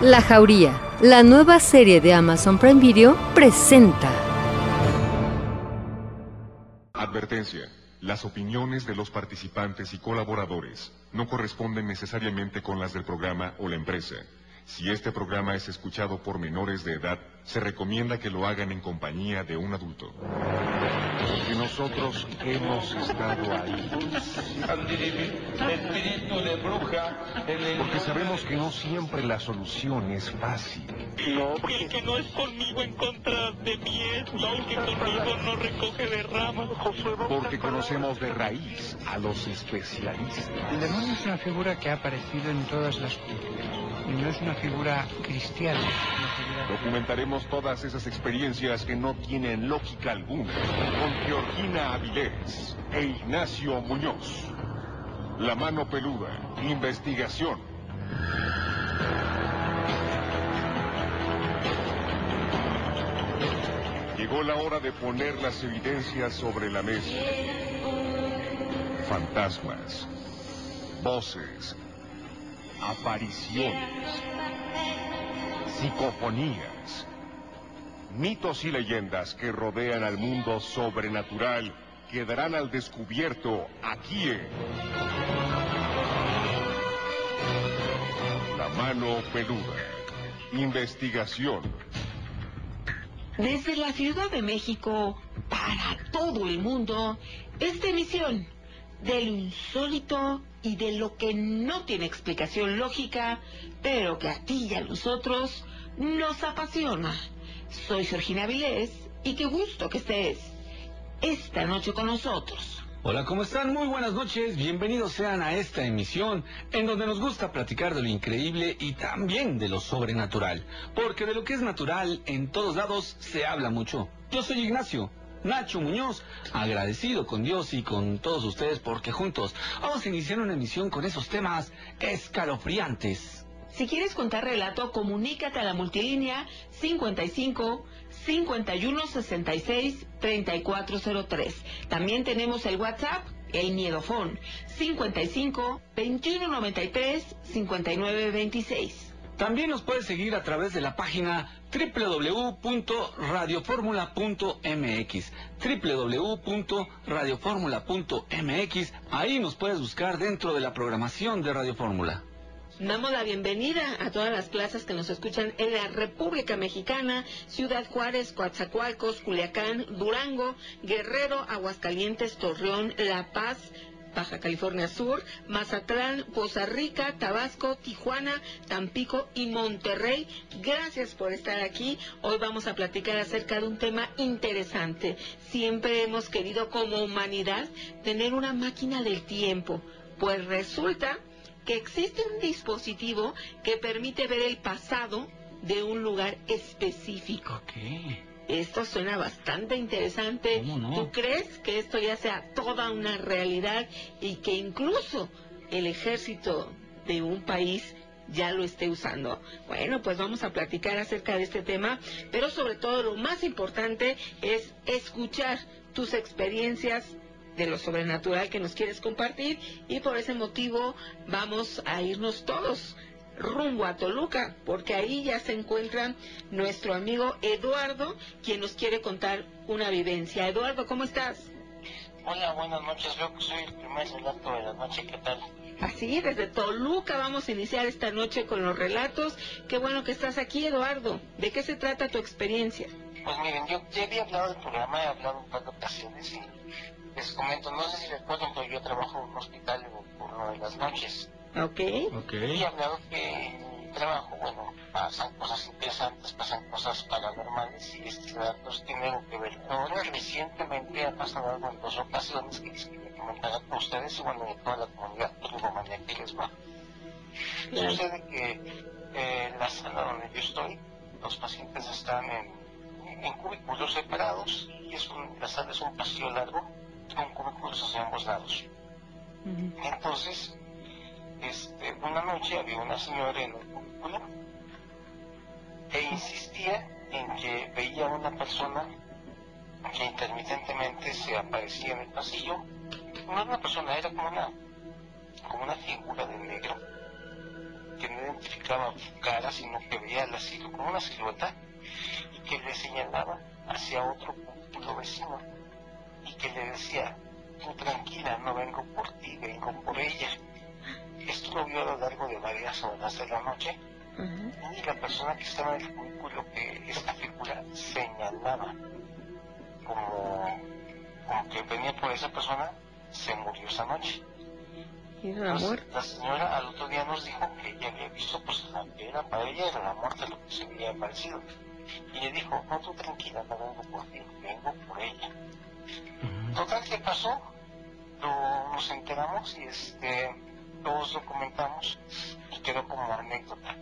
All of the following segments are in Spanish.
La Jauría, la nueva serie de Amazon Prime Video, presenta. Advertencia. Las opiniones de los participantes y colaboradores no corresponden necesariamente con las del programa o la empresa. Si este programa es escuchado por menores de edad, se recomienda que lo hagan en compañía de un adulto. Porque nosotros hemos estado ahí. Espíritu de bruja. Porque sabemos que no siempre la solución es fácil. No, Y el que no es conmigo en contra de mí es, y el que conmigo no recoge de ramas. Porque conocemos de raíz a los especialistas. El demonio es una figura que ha aparecido en todas las culturas y no es una figura cristiana. es todas esas experiencias que no tienen lógica alguna. Con Georgina Avilés e Ignacio Muñoz. La mano peluda. Investigación. Llegó la hora de poner las evidencias sobre la mesa. Fantasmas, voces, apariciones, psicofonías, mitos y leyendas que rodean al mundo sobrenatural quedarán al descubierto aquí en La mano peluda. Investigación. Desde la Ciudad de México para todo el mundo, esta emisión de lo insólito y de lo que no tiene explicación lógica, pero que a ti y a nosotros nos apasiona. Soy Georgina Vilés y qué gusto que estés esta noche con nosotros. Hola, ¿cómo están? Muy buenas noches. Bienvenidos sean a esta emisión en donde nos gusta platicar de lo increíble y también de lo sobrenatural. Porque de lo que es natural en todos lados se habla mucho. Yo soy Ignacio. Nacho Muñoz, agradecido con Dios y con todos ustedes porque juntos vamos a iniciar una emisión con esos temas escalofriantes. Si quieres contar relato, comunícate a la multilínea 55 51 66 3403. También tenemos el WhatsApp, el Miedofón, 55 21 93 59 26. También nos puedes seguir a través de la página www.radioformula.mx www.radioformula.mx Ahí nos puedes buscar dentro de la programación de Radio Fórmula. Damos la bienvenida a todas las plazas que nos escuchan en la República Mexicana, Ciudad Juárez, Coatzacoalcos, Culiacán, Durango, Guerrero, Aguascalientes, Torreón, La Paz, Baja California Sur, Mazatlán, Poza Rica, Tabasco, Tijuana, Tampico y Monterrey. Gracias por estar aquí. Hoy vamos a platicar acerca de un tema interesante. Siempre hemos querido como humanidad tener una máquina del tiempo. Pues resulta que existe un dispositivo que permite ver el pasado de un lugar específico. ¿Qué? Esto suena bastante interesante. ¿Cómo no? ¿Tú crees que esto ya sea toda una realidad y que incluso el ejército de un país ya lo esté usando? Bueno, pues vamos a platicar acerca de este tema, pero sobre todo lo más importante es escuchar tus experiencias de lo sobrenatural que nos quieres compartir y por ese motivo vamos a irnos todos rumbo a Toluca, porque ahí ya se encuentra nuestro amigo Eduardo, quien nos quiere contar una vivencia. Eduardo, ¿cómo estás? Hola, buenas noches. Que soy el primer relato de la noche. ¿Qué tal? Así, desde Toluca vamos a iniciar esta noche con los relatos. Qué bueno que estás aquí, Eduardo. ¿De qué se trata tu experiencia? Pues miren, yo ya había hablado del programa, he hablado un par de ocasiones y les comento, no sé si recuerdan, pero yo trabajo en un hospital por una de las noches. ¿Ok? Ok. Y he hablado que en mi trabajo, bueno, pasan cosas interesantes, pasan cosas paranormales y estos datos tienen algo que ver. Ahora recientemente ha pasado algo en dos ocasiones que les quería comentar a ustedes y bueno, y a toda la comunidad turbomanía que les va. Sucede que eh, la sala donde yo estoy, los pacientes están en, en cubículos separados y es un- la sala es un pasillo largo con cubículos hacia ambos lados. Entonces, este, una noche había una señora en un cubículo e insistía en que veía a una persona que intermitentemente se aparecía en el pasillo. No era una persona, era como una, como una figura de negro que no identificaba cara sino que veía la como una silueta y que le señalaba hacia otro punto vecino y que le decía, tú tranquila, no vengo por ti, vengo por ella. Esto lo vio a lo largo de varias horas de la noche y la persona que estaba en el cubículo que esta figura señalaba como, como que venía por esa persona se murió esa noche. ¿Y la muerte? La señora al otro día nos dijo que ella había visto, pues la que era para ella era la muerte lo que se había aparecido. Y le dijo, no, tú tranquila, no vengo por ti, vengo por ella. Total, ¿qué pasó? Lo, nos enteramos y este, todos lo comentamos y quedó como anécdota.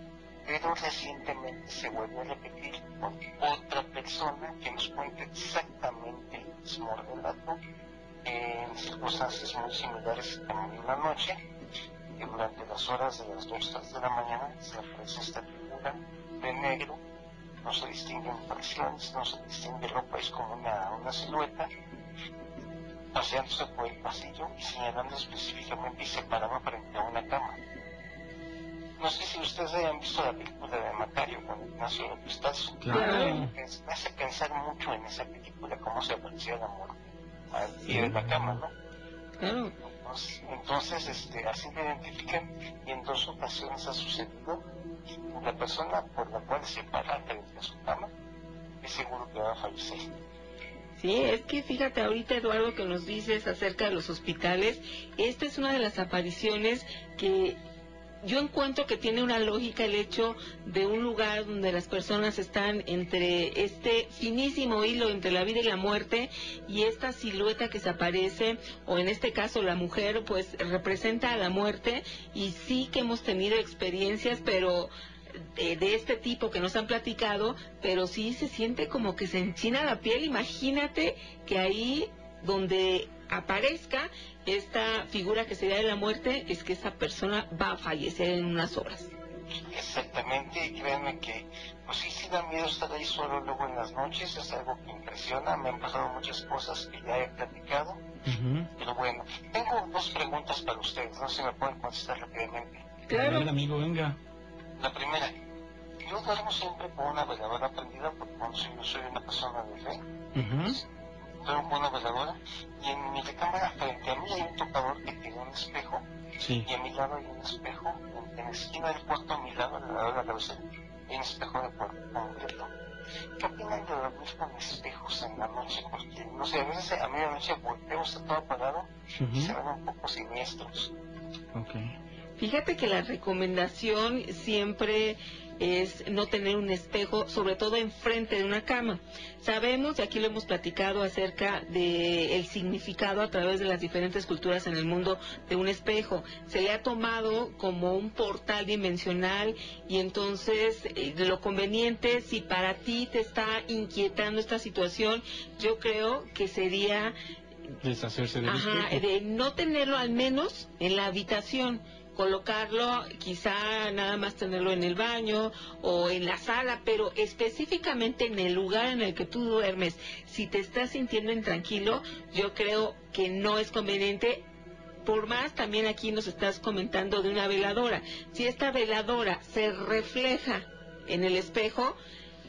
Pero recientemente se vuelve a repetir con otra persona que nos cuenta exactamente el mismo relato en circunstancias muy similares en una noche, y durante las horas de las 2 3 de la mañana se aparece esta figura de negro, no se distinguen facciones, no se distingue ropa, es como una, una silueta, paseándose por el pasillo y señalando específicamente y se paraba frente a una cama. No sé si ustedes hayan visto la película de Macario con Ignacio López Claro. Me hace pensar mucho en esa película, cómo se aparecía la muerte y de la cama, ¿no? Claro. Entonces, este, así lo identifican y en dos ocasiones ha sucedido. La persona por la cual se para frente a su cama es seguro que va a fallecer. Sí, es que fíjate ahorita Eduardo que nos dices acerca de los hospitales, esta es una de las apariciones que yo encuentro que tiene una lógica el hecho de un lugar donde las personas están entre este finísimo hilo entre la vida y la muerte y esta silueta que se aparece, o en este caso la mujer, pues representa a la muerte y sí que hemos tenido experiencias, pero de, de, este tipo que nos han platicado, pero sí se siente como que se enchina la piel. Imagínate que ahí donde aparezca esta figura que sería de la muerte, es que esa persona va a fallecer en unas horas. Exactamente, y créanme que, pues sí, sí da miedo estar ahí solo luego en las noches, es algo que impresiona, me han pasado muchas cosas que ya he platicado, pero bueno, tengo dos preguntas para ustedes, no sé si me pueden contestar rápidamente. Claro. amigo, venga. La primera, yo duermo siempre con una veladora prendida porque yo soy una persona de fe, tengo una veladora y en mi recámara frente a mí hay un tocador que tiene un espejo y a mi lado hay un espejo, en, la esquina del cuarto a mi lado, al lado de la cabeza, hay un espejo de concreto. ¿Qué opinan de dormir con espejos en la noche? Porque, no sé, a veces a noche volteo, está todo apagado y se ven un poco siniestros. Okay. Fíjate que la recomendación siempre es no tener un espejo, sobre todo enfrente de una cama. Sabemos, y aquí lo hemos platicado acerca del significado a través de las diferentes culturas en el mundo de un espejo. Se le ha tomado como un portal dimensional y entonces eh, lo conveniente, si para ti te está inquietando esta situación, yo creo que sería deshacerse del Ajá, de no tenerlo al menos en la habitación colocarlo, quizá nada más tenerlo en el baño o en la sala, pero específicamente en el lugar en el que tú duermes, si te estás sintiendo intranquilo, yo creo que no es conveniente. Por más, también aquí nos estás comentando de una veladora. Si esta veladora se refleja en el espejo,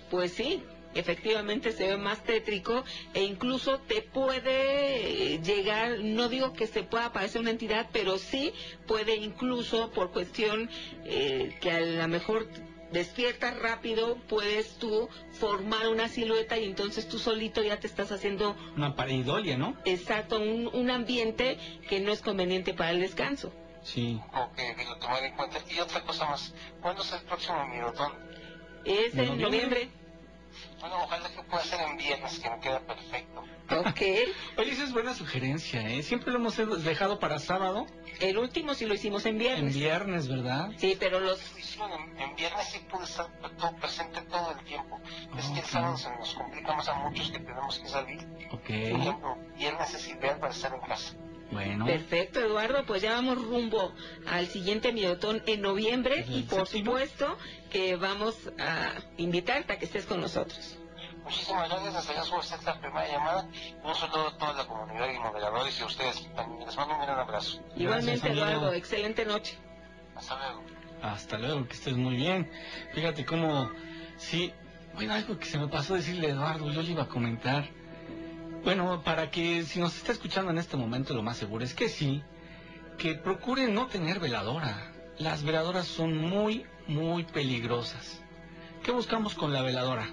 pues sí, efectivamente se ve más tétrico e incluso te puede llegar, no digo que se pueda aparecer una entidad, pero sí puede incluso por cuestión eh, que a lo mejor despiertas rápido, puedes tú formar una silueta y entonces tú solito ya te estás haciendo... Una pareidolia, ¿no? Exacto, un, un ambiente que no es conveniente para el descanso. Sí. Ok, lo tomar en cuenta. Y otra cosa más, ¿cuándo es el próximo mirotón? Es en noviembre. Bueno, ojalá que pueda ser en viernes, que me queda perfecto. Ok. Oye, esa es buena sugerencia, ¿eh? Siempre lo hemos dejado para sábado. El último sí lo hicimos en viernes. En viernes, ¿verdad? Sí, pero los... En, en viernes sí pude estar todo presente todo el tiempo. es que el sábado se nos complica más a muchos que tenemos que salir. Ok. Por ejemplo, viernes es ideal para estar en casa. Bueno. Perfecto, Eduardo, pues ya vamos rumbo al siguiente Midotón en noviembre y por supuesto que vamos a invitarte a que estés con nosotros. Muchísimas gracias, hasta ya fue esta primera llamada. Un saludo a toda la comunidad y moderadores y a ustedes también. Les mando un gran abrazo. Igualmente, Eduardo, excelente noche. Hasta luego. Hasta luego, que estés muy bien. Fíjate cómo, sí, bueno, algo que se me pasó decirle a Eduardo, yo le iba a comentar. Bueno, para que si nos está escuchando en este momento, lo más seguro es que sí, que procure no tener veladora. Las veladoras son muy, muy peligrosas. ¿Qué buscamos con la veladora?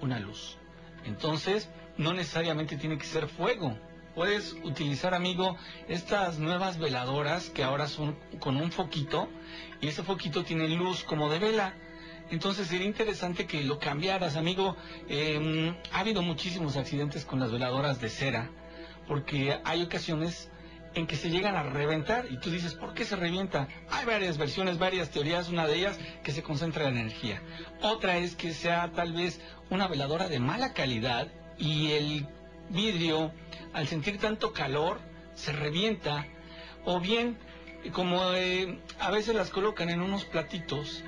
Una luz. Entonces, no necesariamente tiene que ser fuego. Puedes utilizar, amigo, estas nuevas veladoras que ahora son con un foquito y ese foquito tiene luz como de vela. Entonces sería interesante que lo cambiaras, amigo. Em, ha habido muchísimos accidentes con las veladoras de cera, porque hay ocasiones en que se llegan a reventar y tú dices, ¿por qué se revienta? Hay varias versiones, varias teorías, una de ellas que se concentra la energía. Otra es que sea tal vez una veladora de mala calidad y el vidrio, al sentir tanto calor, se revienta. O bien, como eh, a veces las colocan en unos platitos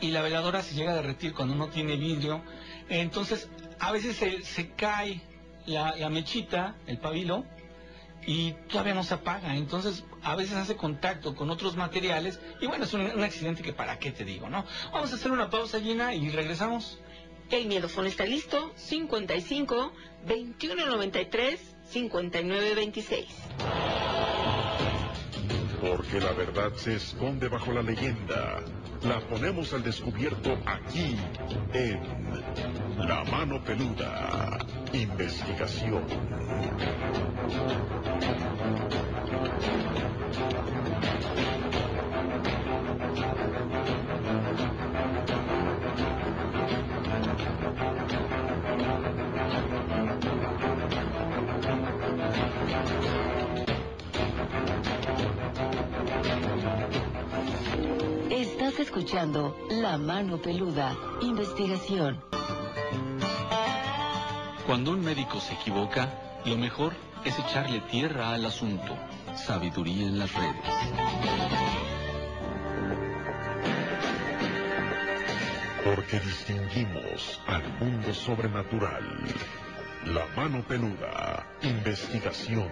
y la veladora se llega a derretir cuando no tiene vidrio, entonces a veces se, cae la, la mechita, el pabilo, y todavía no se apaga. Entonces, a veces hace contacto con otros materiales y bueno, es un, un, accidente que para qué te digo, ¿no? Vamos a hacer una pausa, Gina, y regresamos. El miedofón está listo, 55 2193 5926. Porque la verdad se esconde bajo la leyenda. La ponemos al descubierto aquí, en La Mano Peluda. Investigación. Escuchando La Mano Peluda, investigación. Cuando un médico se equivoca, lo mejor es echarle tierra al asunto. Sabiduría en las redes. Porque distinguimos al mundo sobrenatural. La mano peluda. Investigación.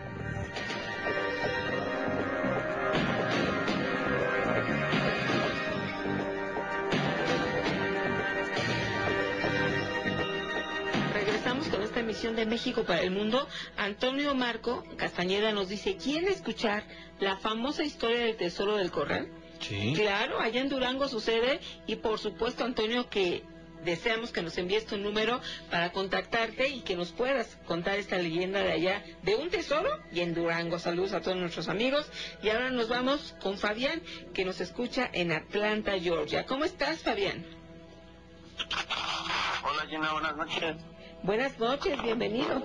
De México para el Mundo, Antonio Marco Castañeda nos dice, ¿quiere escuchar la famosa historia del tesoro del corral? Sí. Claro, allá en Durango sucede y por supuesto, Antonio, que deseamos que nos envíes tu número para contactarte y que nos puedas contar esta leyenda de allá de un tesoro y en Durango. Saludos a todos nuestros amigos. Y ahora nos vamos con Fabián, que nos escucha en Atlanta, Georgia. ¿Cómo estás, Fabián? Hola, Gina, buenas noches. Buenas noches, bienvenido.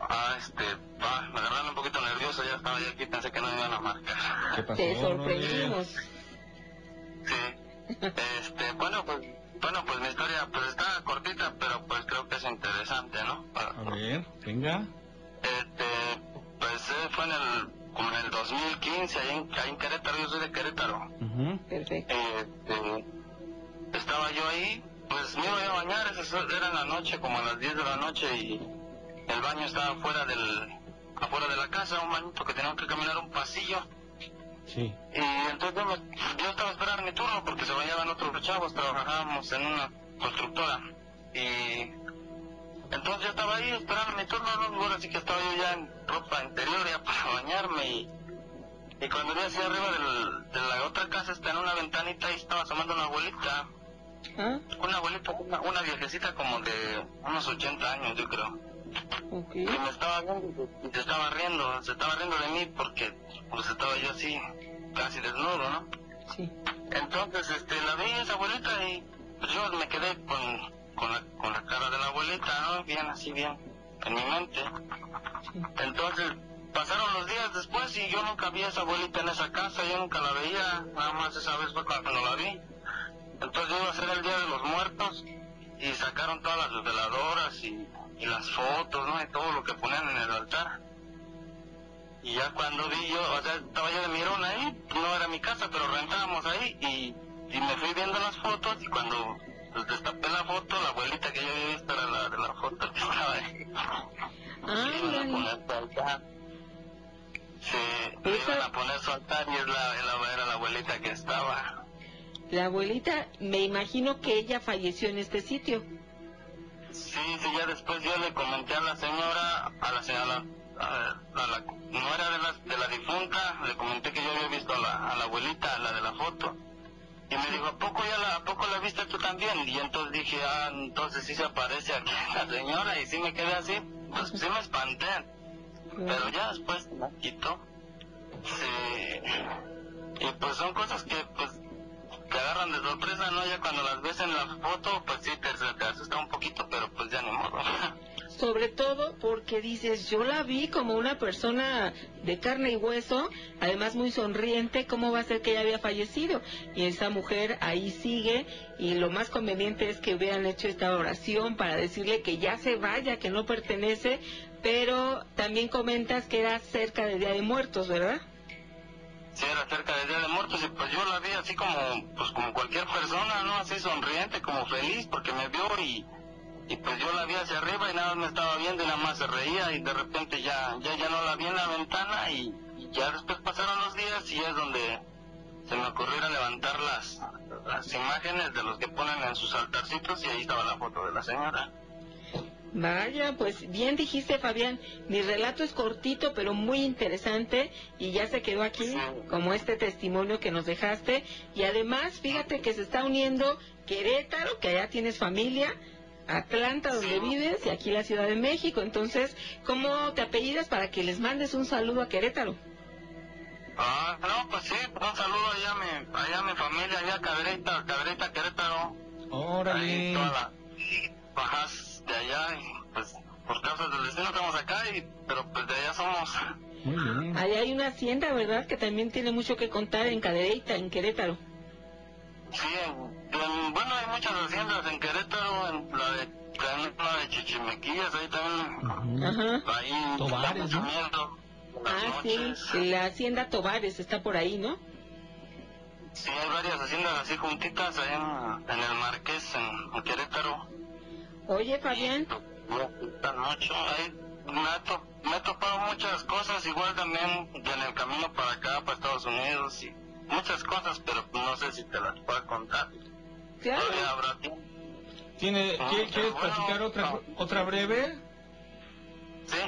Ah, este, ah, me agarraron un poquito nervioso, ya estaba yo aquí, pensé que no me iban a marcar. ¿Qué pasó? Te sorprendimos. Sí. Este, bueno, pues, bueno, pues mi historia, pues está cortita, pero pues creo que es interesante, ¿no? A ver, venga. Este, pues eh, fue en el, como en el 2015, ahí en, ahí en Querétaro, yo soy de Querétaro. Perfecto. Este, estaba yo ahí, pues me iba a bañar, era en la noche, como a las 10 de la noche, y el baño estaba fuera del, afuera de la casa, un bañito que teníamos que caminar un pasillo. Sí. Y entonces yo, estaba esperando mi turno porque se bañaban otros chavos, trabajábamos en una constructora. Y entonces yo estaba ahí esperando mi turno, no, ahora sí que estaba yo ya en ropa interior ya para bañarme y, y cuando vi hacia arriba del, de la otra casa está en una ventanita y estaba asomando una abuelita ¿Ah? una abuelita, una, una, viejecita como de unos 80 años, yo creo. Okay. Y me estaba viendo y se estaba riendo, se estaba riendo de mí porque pues estaba yo así, casi desnudo, ¿no? Sí. Entonces, este, la vi esa abuelita y pues yo me quedé con, con, la, con la cara de la abuelita, ¿no? Bien, así bien, en mi mente. Sí. Entonces, pasaron los días después y yo nunca vi a esa abuelita en esa casa, yo nunca la veía, nada más esa vez fue cuando la vi. Entonces iba a ser el Día de los Muertos y sacaron todas las veladoras y, y, las fotos, ¿no? Y todo lo que ponían en el altar. Y ya cuando vi yo, o sea, estaba yo de mirón ahí, no era mi casa, pero rentábamos ahí y, y me fui viendo las fotos y cuando pues, destapé la foto, la abuelita que yo había visto era la de la foto que estaba ahí. Ah, y Sí, le iban a poner su altar y es la, la, La abuelita, me imagino que ella falleció en este sitio. Sí, sí, ya después yo le comenté a la señora, a la señora, a, la, no era de la, de la difunta, le comenté que yo había visto a la, a la abuelita, a la de la foto. Y me dijo, ¿a poco ya la, a poco la viste tú también? Y entonces dije, ah, entonces sí se aparece aquí la señora y sí me quedé así, pues sí me espanté. Pero ya después me quitó. Sí. Y pues son cosas que pues te agarran de sorpresa, ¿no? Ya cuando las ves en la foto, pues sí te, asusta un poquito, pero pues ya ni modo. sobre todo porque dices, yo la vi como una persona de carne y hueso, además muy sonriente, ¿cómo va a ser que ella había fallecido? Y esa mujer ahí sigue y lo más conveniente es que hubieran hecho esta oración para decirle que ya se vaya, que no pertenece, pero también comentas que era cerca del Día de Muertos, ¿verdad? Sí, era cerca del Día de Muertos y pues yo la vi así como, pues como cualquier persona, ¿no? Así sonriente, como feliz porque me vio y y pues yo la vi hacia arriba y nada más me estaba viendo y nada más se reía y de repente ya ya, ya no la vi en la ventana y, ya después pasaron los días y es donde se me ocurrió levantar las, las imágenes de los que ponen en sus altarcitos y ahí estaba la foto de la señora. Vaya, pues bien dijiste Fabián, mi relato es cortito pero muy interesante y ya se quedó aquí como este testimonio que nos dejaste y además fíjate que se está uniendo Querétaro, que allá tienes familia, Atlanta, donde vives, y aquí la Ciudad de México. Entonces, ¿cómo te apellidas para que les mandes un saludo a Querétaro? Ah, no, pues sí, un saludo allá a mi, allá a mi familia, allá a Cadereta, Querétaro. Órale. Ahí todas bajas de allá, y pues por causa del destino estamos acá, y, pero pues de allá somos. Muy bien. Ahí hay una hacienda, ¿verdad? Que también tiene mucho que contar en Cadereyta, en Querétaro. Sí, bueno, hay muchas haciendas en Querétaro, en la de, la de Chichimequillas, ahí también. Ajá. Ahí Tobares, ¿no? Ah, sí, la hacienda Tobares está por ahí, ¿no? Sí, hay varias haciendas así juntitas ahí en, en el Marqués, en, Querétaro. Oye, Fabián. mucho, ahí me, me he topado muchas cosas, igual también en el camino para acá, para Estados Unidos, y muchas cosas, pero no sé si te las puedo contar. Claro. ¿Tiene, ¿Quieres platicar otra, otra breve? Sí.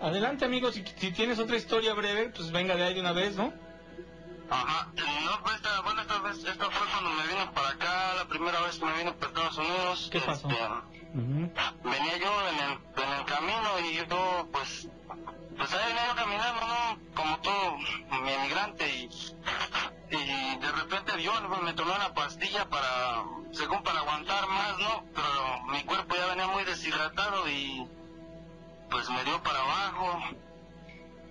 Adelante, amigo, si, si, tienes otra historia breve, pues venga de ahí de una vez, ¿no? Ajá, no, pues esta, bueno, esta, vez, esta fue cuando me vine para acá, la primera vez que me vine para Estados Unidos. ¿Qué pasó? Este, venía yo en el, en el camino y yo, pues, pues ahí venía yo caminando, ¿no? Como todo mi emigrante y, y de repente Dios me tomé una pastilla para, según para aguantar más, ¿no? Pero mi cuerpo ya venía muy deshidratado y pues me dio para abajo.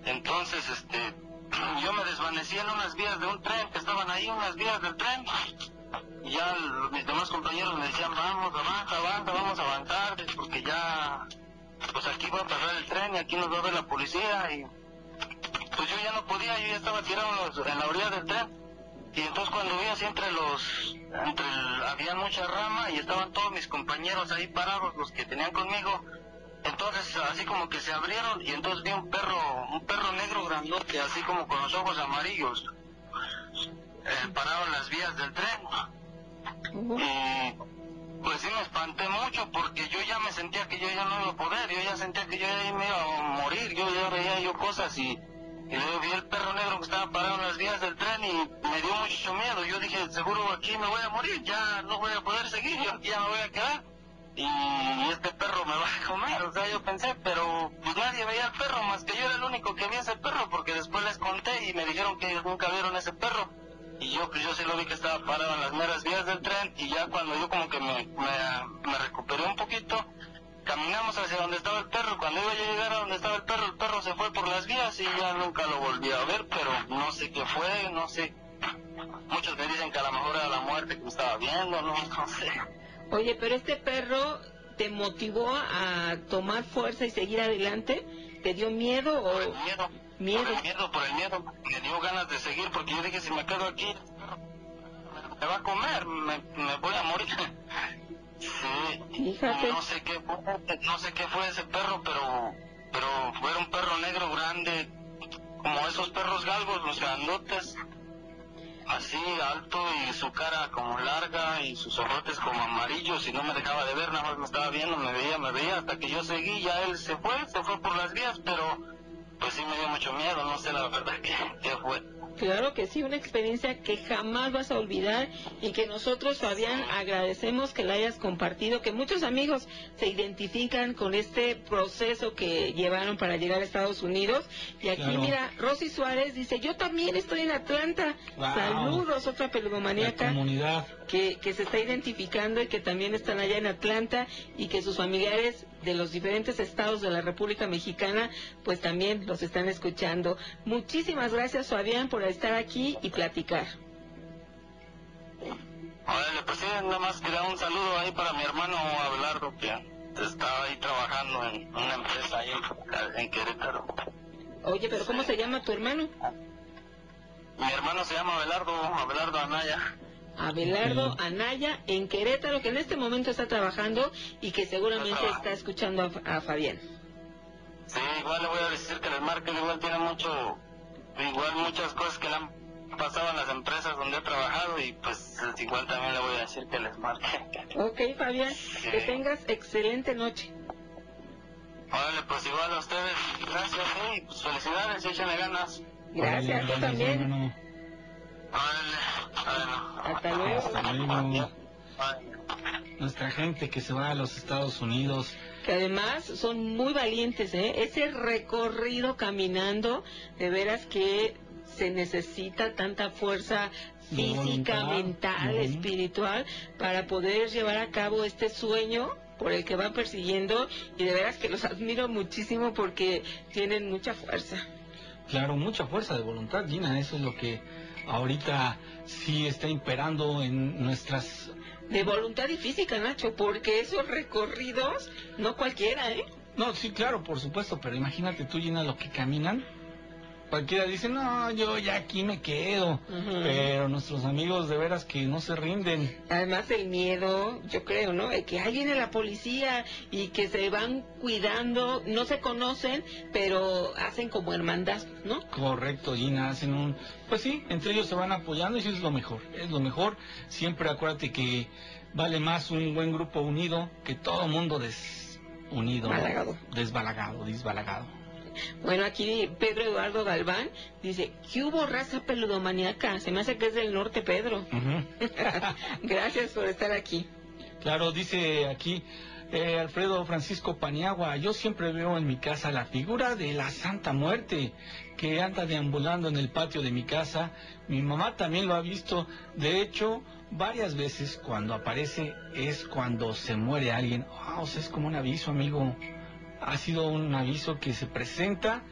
Entonces, este, yo me desvanecí en unas vías de un tren que estaban ahí, unas vías del tren. Y ya mis demás compañeros me decían, vamos, avanza, avanza, vamos a avanzar, porque ya pues aquí va a pasar el tren y aquí nos va a ver la policía y pues yo ya no podía, yo ya estaba tirado en, la orilla del tren y entonces cuando vi así entre los, entre había mucha rama y estaban todos mis compañeros ahí parados, los que tenían conmigo, entonces así como que se abrieron y entonces vi un perro, un perro negro grandote, así como con los ojos amarillos, eh, parado en las vías del tren. Y pues sí me espanté mucho porque yo ya me sentía que yo ya no iba a poder, yo ya sentía que yo ya me iba a morir, yo ya veía yo cosas y, y luego vi el perro negro que estaba parado en las vías del tren y me dio mucho miedo, yo dije, seguro aquí me voy a morir, ya no voy a poder seguir, yo ya me voy a quedar y este perro me va a comer, o sea, yo pensé, pero pues nadie veía al perro más que yo era el único que vi ese perro porque después les conté y me dijeron que ellos nunca vieron ese perro y yo pues yo sí lo vi que estaba parado en las meras vías del tren y ya cuando yo como que me, me, recuperé un poquito, caminamos hacia donde estaba el perro, cuando iba a llegar a donde estaba el perro, el perro se fue por las vías y ya nunca lo volví a ver, pero no sé qué fue, no sé. Muchos me dicen que a lo mejor era la muerte que me estaba viendo, no sé. Oye, pero este perro te motivó a tomar fuerza y seguir adelante, ¿te dio miedo o...? miedo Miedo. Por el miedo, por el miedo. Me dio ganas de seguir porque yo dije, si me quedo aquí, me va a comer, me, me voy a morir. sí. No sé qué fue, no sé qué fue ese perro, pero, pero fue un perro negro grande, como esos perros galgos, los grandotes, así alto y su cara como larga y sus ojotes como amarillos y no me dejaba de ver, nada más me estaba viendo, me veía, me veía, hasta que yo seguí, ya él se fue, se fue por las vías, pero pues sí me dio mucho miedo, no sé la verdad que, que fue. Claro que sí, una experiencia que jamás vas a olvidar y que nosotros, Fabián, agradecemos que la hayas compartido, que muchos amigos se identifican con este proceso que llevaron para llegar a Estados Unidos. Y aquí, Claro. mira, Rosy Suárez dice, yo también estoy en Atlanta. Wow. Saludos, otra pelugomaníaca comunidad. que, que se está identificando y que también están allá en Atlanta y que sus familiares de los diferentes estados de la República Mexicana pues también los están escuchando. Muchísimas gracias Fabián por estar aquí y platicar. Órale, pues sí, nada más quería un saludo ahí para mi hermano Abelardo, que está ahí trabajando en una empresa ahí en, en Querétaro. Oye, pero ¿cómo se llama tu hermano? Mi hermano se llama Abelardo, Abelardo Anaya. Abelardo Anaya en Querétaro, que en este momento está trabajando y que seguramente está escuchando a, a Fabián. Sí, igual le voy a decir que les marque, igual tiene mucho, igual muchas cosas que le han pasado en las empresas donde ha trabajado y pues igual también le voy a decir que les marque. Ok, Fabián, que tengas excelente noche. Órale, pues igual a ustedes, gracias, sí, pues felicidades, échenle ganas. Gracias, tú también. Hasta luego. Hasta luego. Nuestra gente que se va a los Estados Unidos. que además son muy valientes, ¿eh? Ese recorrido caminando, de veras que se necesita tanta fuerza física, mental, espiritual, para poder llevar a cabo este sueño por el que van persiguiendo y de veras que los admiro muchísimo porque tienen mucha fuerza. Claro, mucha fuerza de voluntad, Gina. Eso es lo que ahorita sí está imperando en nuestras... De voluntad y física, Nacho, porque esos recorridos, no cualquiera, ¿eh? No, sí, claro, por supuesto, pero imagínate tú, Gina, lo que caminan. Cualquiera dice, no, yo ya aquí me quedo. Pero nuestros amigos de veras que no se rinden. Además el miedo, yo creo, ¿no? De que ahí viene la policía y que se van cuidando, no se conocen, pero hacen como hermandad, ¿no? Correcto, Gina, hacen un... Pues sí, entre ellos se van apoyando y eso es lo mejor. Es lo mejor. Siempre acuérdate que vale más un buen grupo unido que todo mundo desunido. Balagado. Desbalagado, disbalagado. Bueno, aquí Pedro Eduardo Galván dice, ¿qué hubo raza peludomaniaca? Se me hace que es del norte, Pedro. Gracias por estar aquí. Claro, dice aquí eh, Alfredo Francisco Paniagua, yo siempre veo en mi casa la figura de la Santa Muerte que anda deambulando en el patio de mi casa. Mi mamá también lo ha visto. De hecho, varias veces cuando aparece es cuando se muere alguien. Ah, o sea, es como un aviso, amigo. Ha sido un aviso que se presenta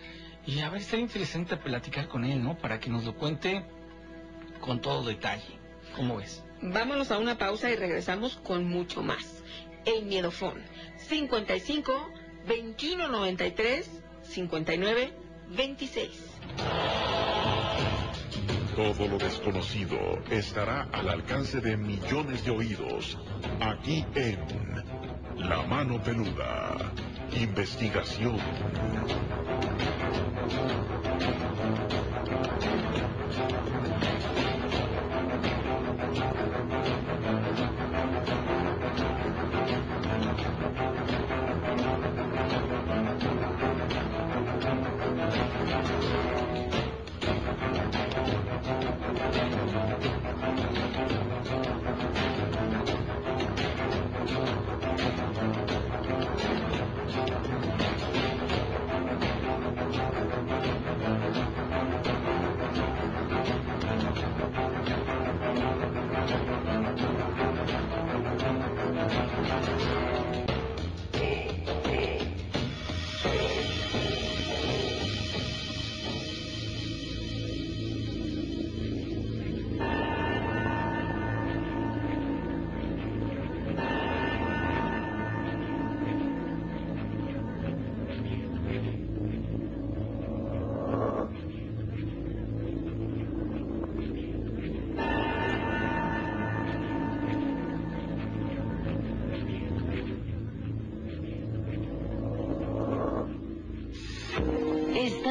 y a ver, sería interesante platicar con él, ¿no? Para que nos lo cuente con todo detalle. ¿Cómo ves? Vámonos a una pausa y regresamos con mucho más. El Miedofón. 55 21 93 59 26. Todo lo desconocido estará al alcance de millones de oídos. Aquí en La Mano Peluda. Investigación.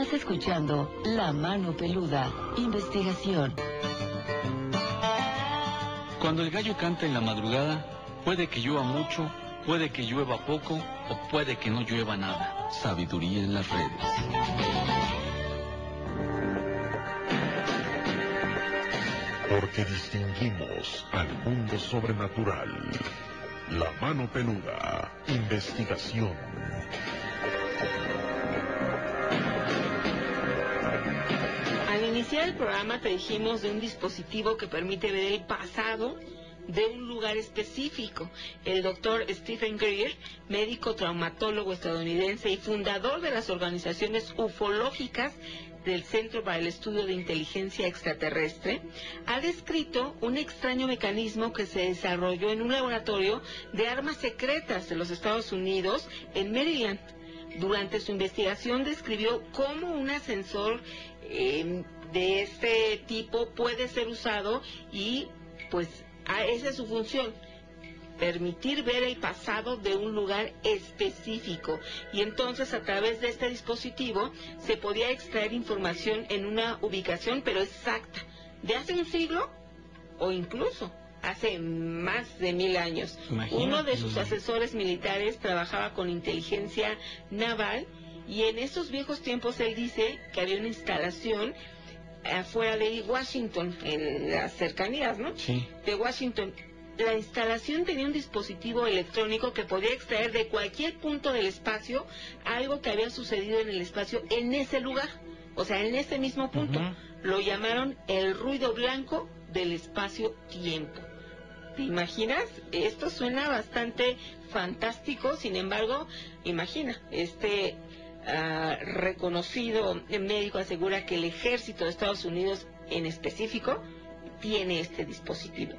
Estás escuchando La Mano Peluda, investigación. Cuando el gallo canta en la madrugada, puede que llueva mucho, puede que llueva poco o puede que no llueva nada. Sabiduría en las redes. Porque distinguimos al mundo sobrenatural. La mano peluda. Investigación. Iniciar el programa te dijimos de un dispositivo que permite ver el pasado de un lugar específico. El doctor Stephen Greer, médico traumatólogo estadounidense y fundador de las organizaciones ufológicas del Centro para el Estudio de Inteligencia Extraterrestre, ha descrito un extraño mecanismo que se desarrolló en un laboratorio de armas secretas de los Estados Unidos en Maryland. Durante su investigación describió cómo un ascensor eh, de este tipo puede ser usado y pues a esa es su función permitir ver el pasado de un lugar específico. Y entonces a través de este dispositivo se podía extraer información en una ubicación, pero exacta, de hace un siglo o incluso hace más de mil años. Imagínate. Uno de sus asesores militares trabajaba con inteligencia naval y en esos viejos tiempos él dice que había una instalación afuera de Washington, en las cercanías, ¿no? Sí. De Washington. La instalación tenía un dispositivo electrónico que podía extraer de cualquier punto del espacio algo que había sucedido en el espacio en ese lugar, o sea, en ese mismo punto. Lo llamaron el ruido blanco del espacio-tiempo. ¿Te imaginas? Esto suena bastante fantástico, sin embargo, imagina, este ah, reconocido médico asegura que el ejército de Estados Unidos en específico tiene este dispositivo.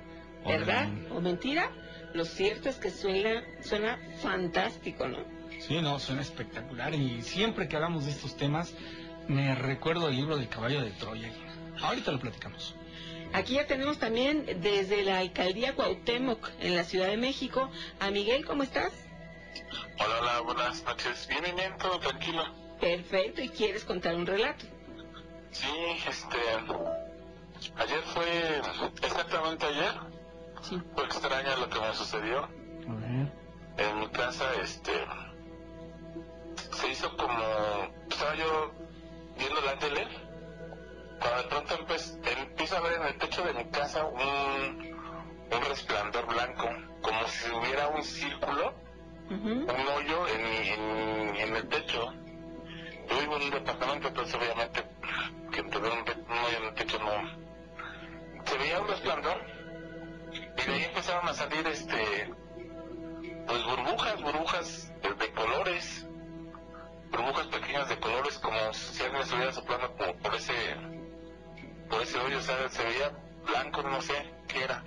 ¿Verdad? Órale. ¿O mentira? Lo cierto es que suena, suena fantástico, ¿no? Sí, no, suena espectacular. Y siempre que hablamos de estos temas, me recuerdo el libro del caballo de Troya. Ahorita lo platicamos. Aquí ya tenemos también desde la alcaldía Cuauhtémoc en la Ciudad de México a Miguel, ¿cómo estás? Hola, hola, buenas noches. Bien, bien, todo tranquilo. Perfecto, y quieres contar un relato. Sí, este. Ayer fue. Exactamente ayer. Sí. Fue extraño lo que me sucedió. En mi casa, este. Se hizo como. Estaba yo viendo la tele. Cuando de pronto empiezo a ver en el techo de mi casa un, un resplandor blanco. Como si hubiera un círculo Un hoyo en, en, en el techo. Yo vivo en un departamento, entonces obviamente que tener un, hoyo en el techo no... Se veía un resplandor y de ahí empezaron a salir este pues burbujas, burbujas de, de colores, burbujas pequeñas de colores como si alguien estuviera soplando como por ese por ese hoyo, o sea, se veía blanco, no sé qué era.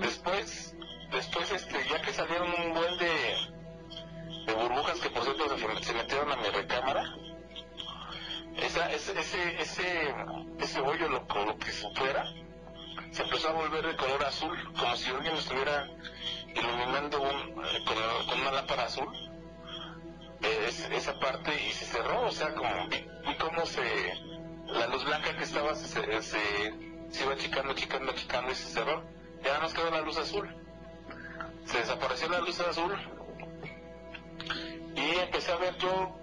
Después, después este, ya que salieron un buen de, burbujas que por cierto se, metieron a mi recámara, ese, ese, ese, ese hoyo, lo, lo que se fuera, se empezó a volver de color azul, como si alguien estuviera iluminando eh, con, una lámpara azul. es- esa parte y se cerró, o sea, como vi, vi cómo se, la luz blanca que estaba se, se, se iba achicando, achicando, achicando y se cerró. Ya nos quedó la luz azul. Se desapareció la luz azul y empecé a ver yo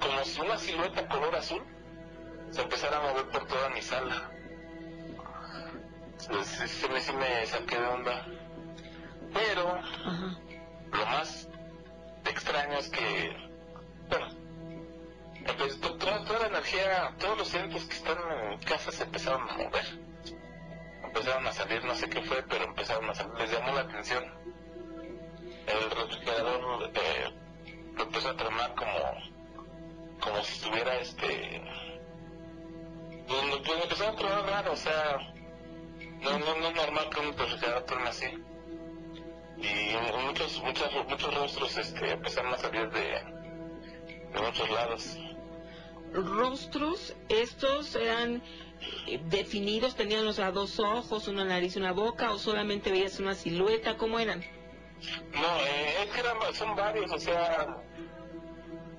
como si una silueta color azul se empezara a mover por toda mi sala. Sí, me, sí me saqué de onda. Pero Ajá. lo más extraño es que, bueno, empezó, toda, toda la energía, todos los entes que están en mi casa se empezaron a mover. Empezaron a salir, no sé qué fue, pero empezaron a salir, les llamó la atención. El refrigerador lo empezó a tremar como, como si estuviera este. Pues, pues empezó a tronar raro, o sea, no, no, no normal que un refrigerador truene así y muchos muchos muchos rostros este empezaron a salir de, de muchos lados Rostros, estos eran eh, definidos, tenían o sea, dos ojos, una nariz, una boca, o solamente veías una silueta, ¿cómo eran? No eh, es que eran, son varios o sea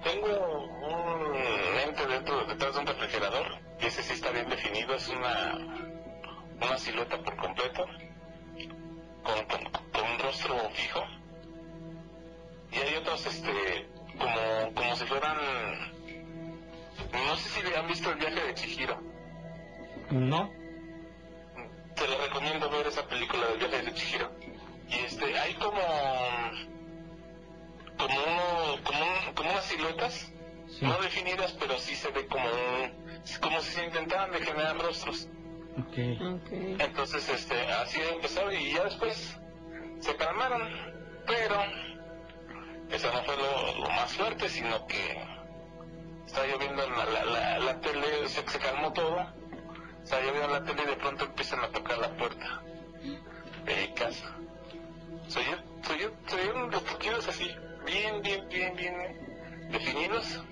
tengo un justamente dentro, detrás de un refrigerador, y ese sí está bien definido, es una, una silueta por completo, con, con, con un rostro fijo. Y hay otros, este, como, como si fueran, no sé si han visto el viaje de Chihiro. No. Te lo recomiendo ver esa película del viaje de Chihiro. Y este, hay como, como, uno, como, un- como unas siluetas, Sí. no definidas, pero sí se ve como un, como si se intentaran de generar rostros. Ok. Ok. Entonces, este, así empezó y ya después se calmaron, pero eso no fue lo, lo más fuerte, sino que estaba lloviendo en la, la, la, la tele, se, se calmó todo, estaba lloviendo en la tele y de pronto empiezan a tocar la puerta de mi casa. Soy yo, soy yo, soy los toquidos así, bien, bien, bien, bien definidos.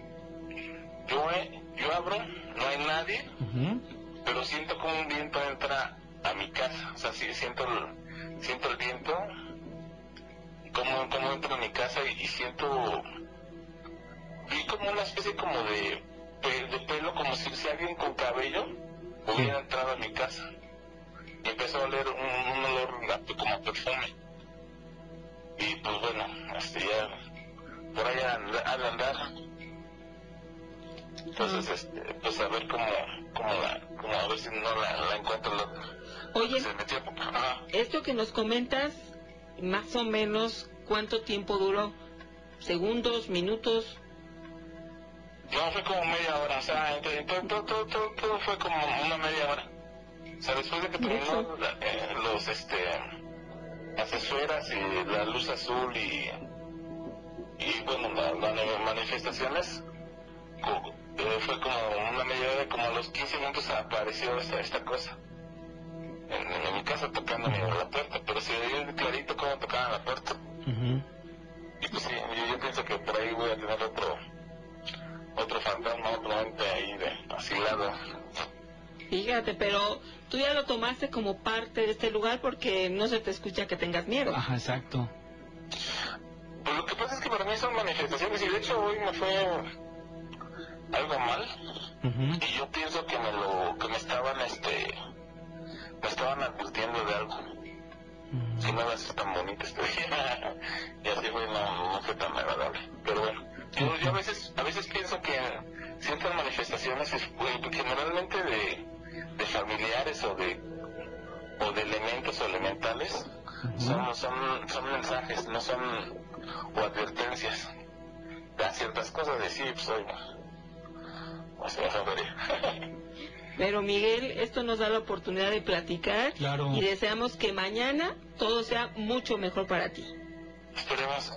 Yo, eh, yo abro, no hay nadie, Ujú. pero siento como un viento entra a mi casa, o sea, sí, siento el, siento el viento, como, como entra a mi casa y, y siento, vi como una especie como de, de pelo, como si, si alguien con cabello hubiera entrado a mi casa. Y empezó a oler un, un olor como perfume. Y pues bueno, este ya, por ahí al, andar, entonces, este, pues a ver cómo, cómo la, cómo a ver si no la, la encuentro. La, Oye, se metió, ajá. esto que nos comentas, más o menos, ¿cuánto tiempo duró? ¿Segundos, minutos? No, fue como media hora, o sea, entre- todo, todo, todo, todo, fue como una media hora. O sea, después de que terminó eh, los, este, las esferas y la luz azul y, y bueno, la- las manifestaciones, eh, fue como una media hora, como a los 15 minutos apareció esta, esta cosa. En, en mi casa tocándome la puerta, pero se veía clarito cómo tocaban la puerta. Y pues sí, yo, yo pienso que por ahí voy a tener otro otro fantasma, otro ente ahí de asilado. Fíjate, pero tú ya lo tomaste como parte de este lugar porque no se te escucha que tengas miedo. Ajá, exacto. Pues lo que pasa es que para mí son manifestaciones y de hecho hoy me fue algo mal. Y yo pienso que me lo que me estaban este me estaban advirtiendo de algo. Que no iba a ser tan bonito este día. Y así fue no, no fue tan agradable. Pero bueno yo, yo a veces a veces pienso que ciertas manifestaciones es, pues, generalmente de familiares o de o de elementos o elementales son, son, son mensajes, no son o advertencias de ciertas cosas de sí, pues oye, pues me jodería. Pero Miguel, esto nos da la oportunidad de platicar Claro. y deseamos que mañana todo sea mucho mejor para ti. Esperemos.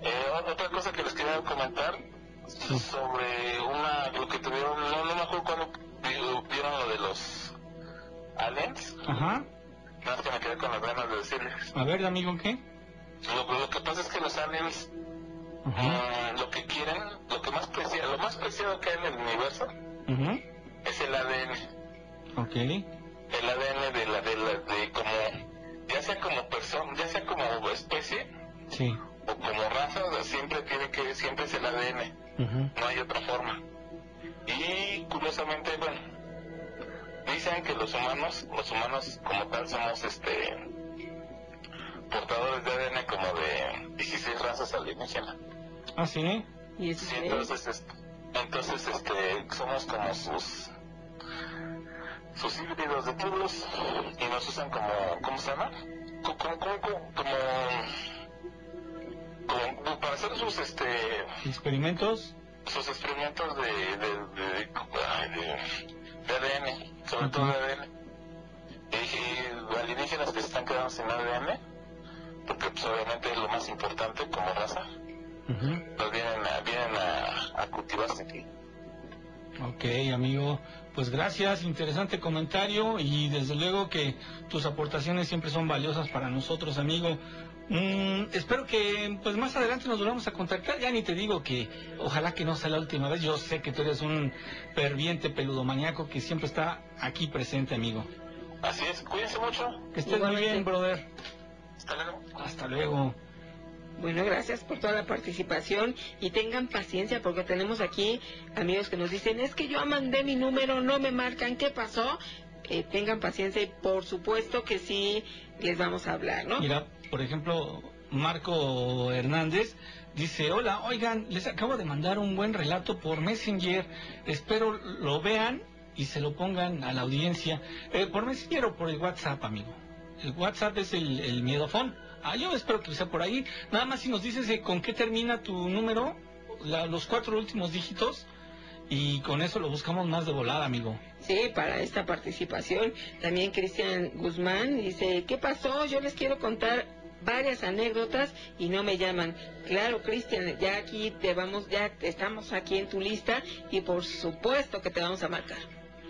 Eh, otra cosa que les quería comentar sobre una, lo que tuvieron, no, no me acuerdo cuando vi- vieron lo de los aliens, Ajá. más que me quedé con las ganas de decirles. A ver, amigo, ¿qué? Lo, lo que pasa es que los aliens. Mm, lo que quieren, lo que más preciado, lo más preciado que hay en el universo es el ADN, Ok. el ADN de la, de la, de como, ya sea como persona, ya sea como especie Sí. o como raza, o sea, siempre tiene que, siempre es el ADN, no hay otra forma. Y curiosamente, bueno, dicen que los humanos, los humanos como tal somos este portadores de ADN como de 16 razas alienígenas. Ah, sí. Y Sí, es- entonces, este, entonces este, somos como sus sus híbridos de tribus y nos usan como, ¿cómo se llama? Co- Como, como, como, como, como para hacer sus, este, Experimentos. sus experimentos de, de, de, ay, de- de ADN, sobre todo de ADN. Y, alienígenas que se están quedando sin ADN, porque pues obviamente es lo más importante como raza, pues vienen a, vienen a, a cultivarse aquí. Ok, amigo. Pues gracias, interesante comentario y desde luego que tus aportaciones siempre son valiosas para nosotros, amigo. Mm, espero que pues más adelante nos volvamos a contactar. Ya ni te digo que ojalá que no sea la última vez. Yo sé que tú eres un ferviente peludomaniaco que siempre está aquí presente, amigo. Así es, cuídense mucho. Que estés muy bien, brother. Hasta luego. Hasta luego. Bueno, gracias por toda la participación y tengan paciencia porque tenemos aquí amigos que nos dicen, es que yo mandé mi número, no me marcan, ¿qué pasó? Eh, tengan paciencia y por supuesto que sí les vamos a hablar, ¿no? Mira, por ejemplo, Marco Hernández dice, hola, oigan, les acabo de mandar un buen relato por Messenger, espero lo vean y se lo pongan a la audiencia. Eh, ¿Por Messenger o por el WhatsApp, amigo? El WhatsApp es el, el miedofón. Ah, yo espero que sea por ahí. Nada más si nos dices eh, con qué termina tu número, los cuatro últimos dígitos, y con eso lo buscamos más de volada, amigo. Sí, para esta participación. También Cristian Guzmán dice, ¿qué pasó? Yo les quiero contar varias anécdotas y no me llaman. Claro, Cristian, ya aquí te vamos, ya estamos aquí en tu lista y por supuesto que te vamos a marcar.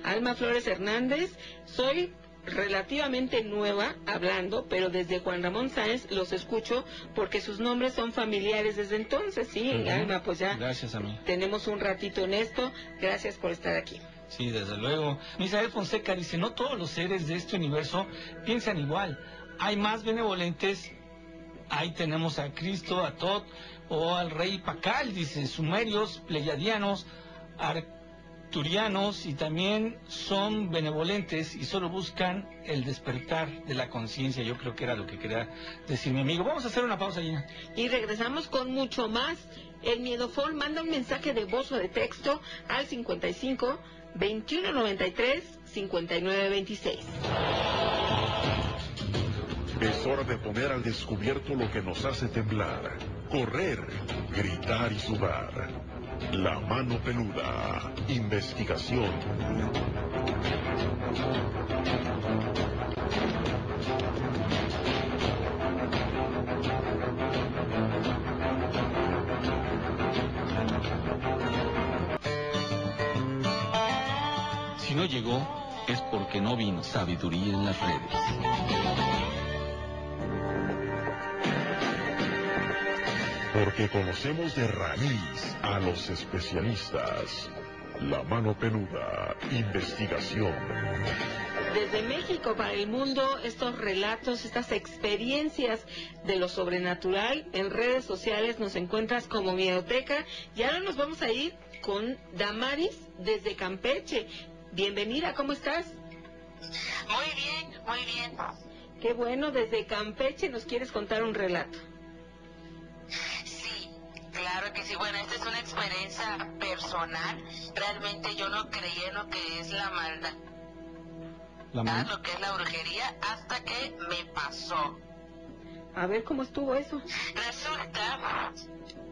Alma Flores Hernández, soy relativamente nueva hablando, pero desde Juan Ramón Sáenz los escucho porque sus nombres son familiares desde entonces, sí. Alma, pues ya Gracias, tenemos un ratito en esto. Gracias por estar aquí. Sí, desde luego. Misael Fonseca dice, no todos los seres de este universo piensan igual. Hay más benevolentes. Ahí tenemos a Cristo, a Tot o al rey Pacal, dice, sumerios, pleyadianos, arturianos y también son benevolentes y solo buscan el despertar de la conciencia. Yo creo que era lo que quería decir mi amigo. Vamos a hacer una pausa, Gina. Y regresamos con mucho más. El Miedofón manda un mensaje de voz o de texto al 55 2193 5926. Es hora de poner al descubierto lo que nos hace temblar, correr, gritar y sudar. La mano peluda. Investigación. Si no llegó, es porque no vino sabiduría en las redes. Porque conocemos de raíz a los especialistas. La mano peluda. Investigación. Desde México para el mundo, estos relatos, estas experiencias de lo sobrenatural en redes sociales nos encuentras como Miedoteca. Y ahora nos vamos a ir con Damaris desde Campeche. Bienvenida, ¿cómo estás? Muy bien, muy bien. Qué bueno, desde Campeche nos quieres contar un relato. Claro que sí. Bueno, esta es una experiencia personal. Realmente yo no creí en lo que es la maldad, La mano. lo que es la brujería, hasta que me pasó. A ver cómo estuvo eso. Resulta,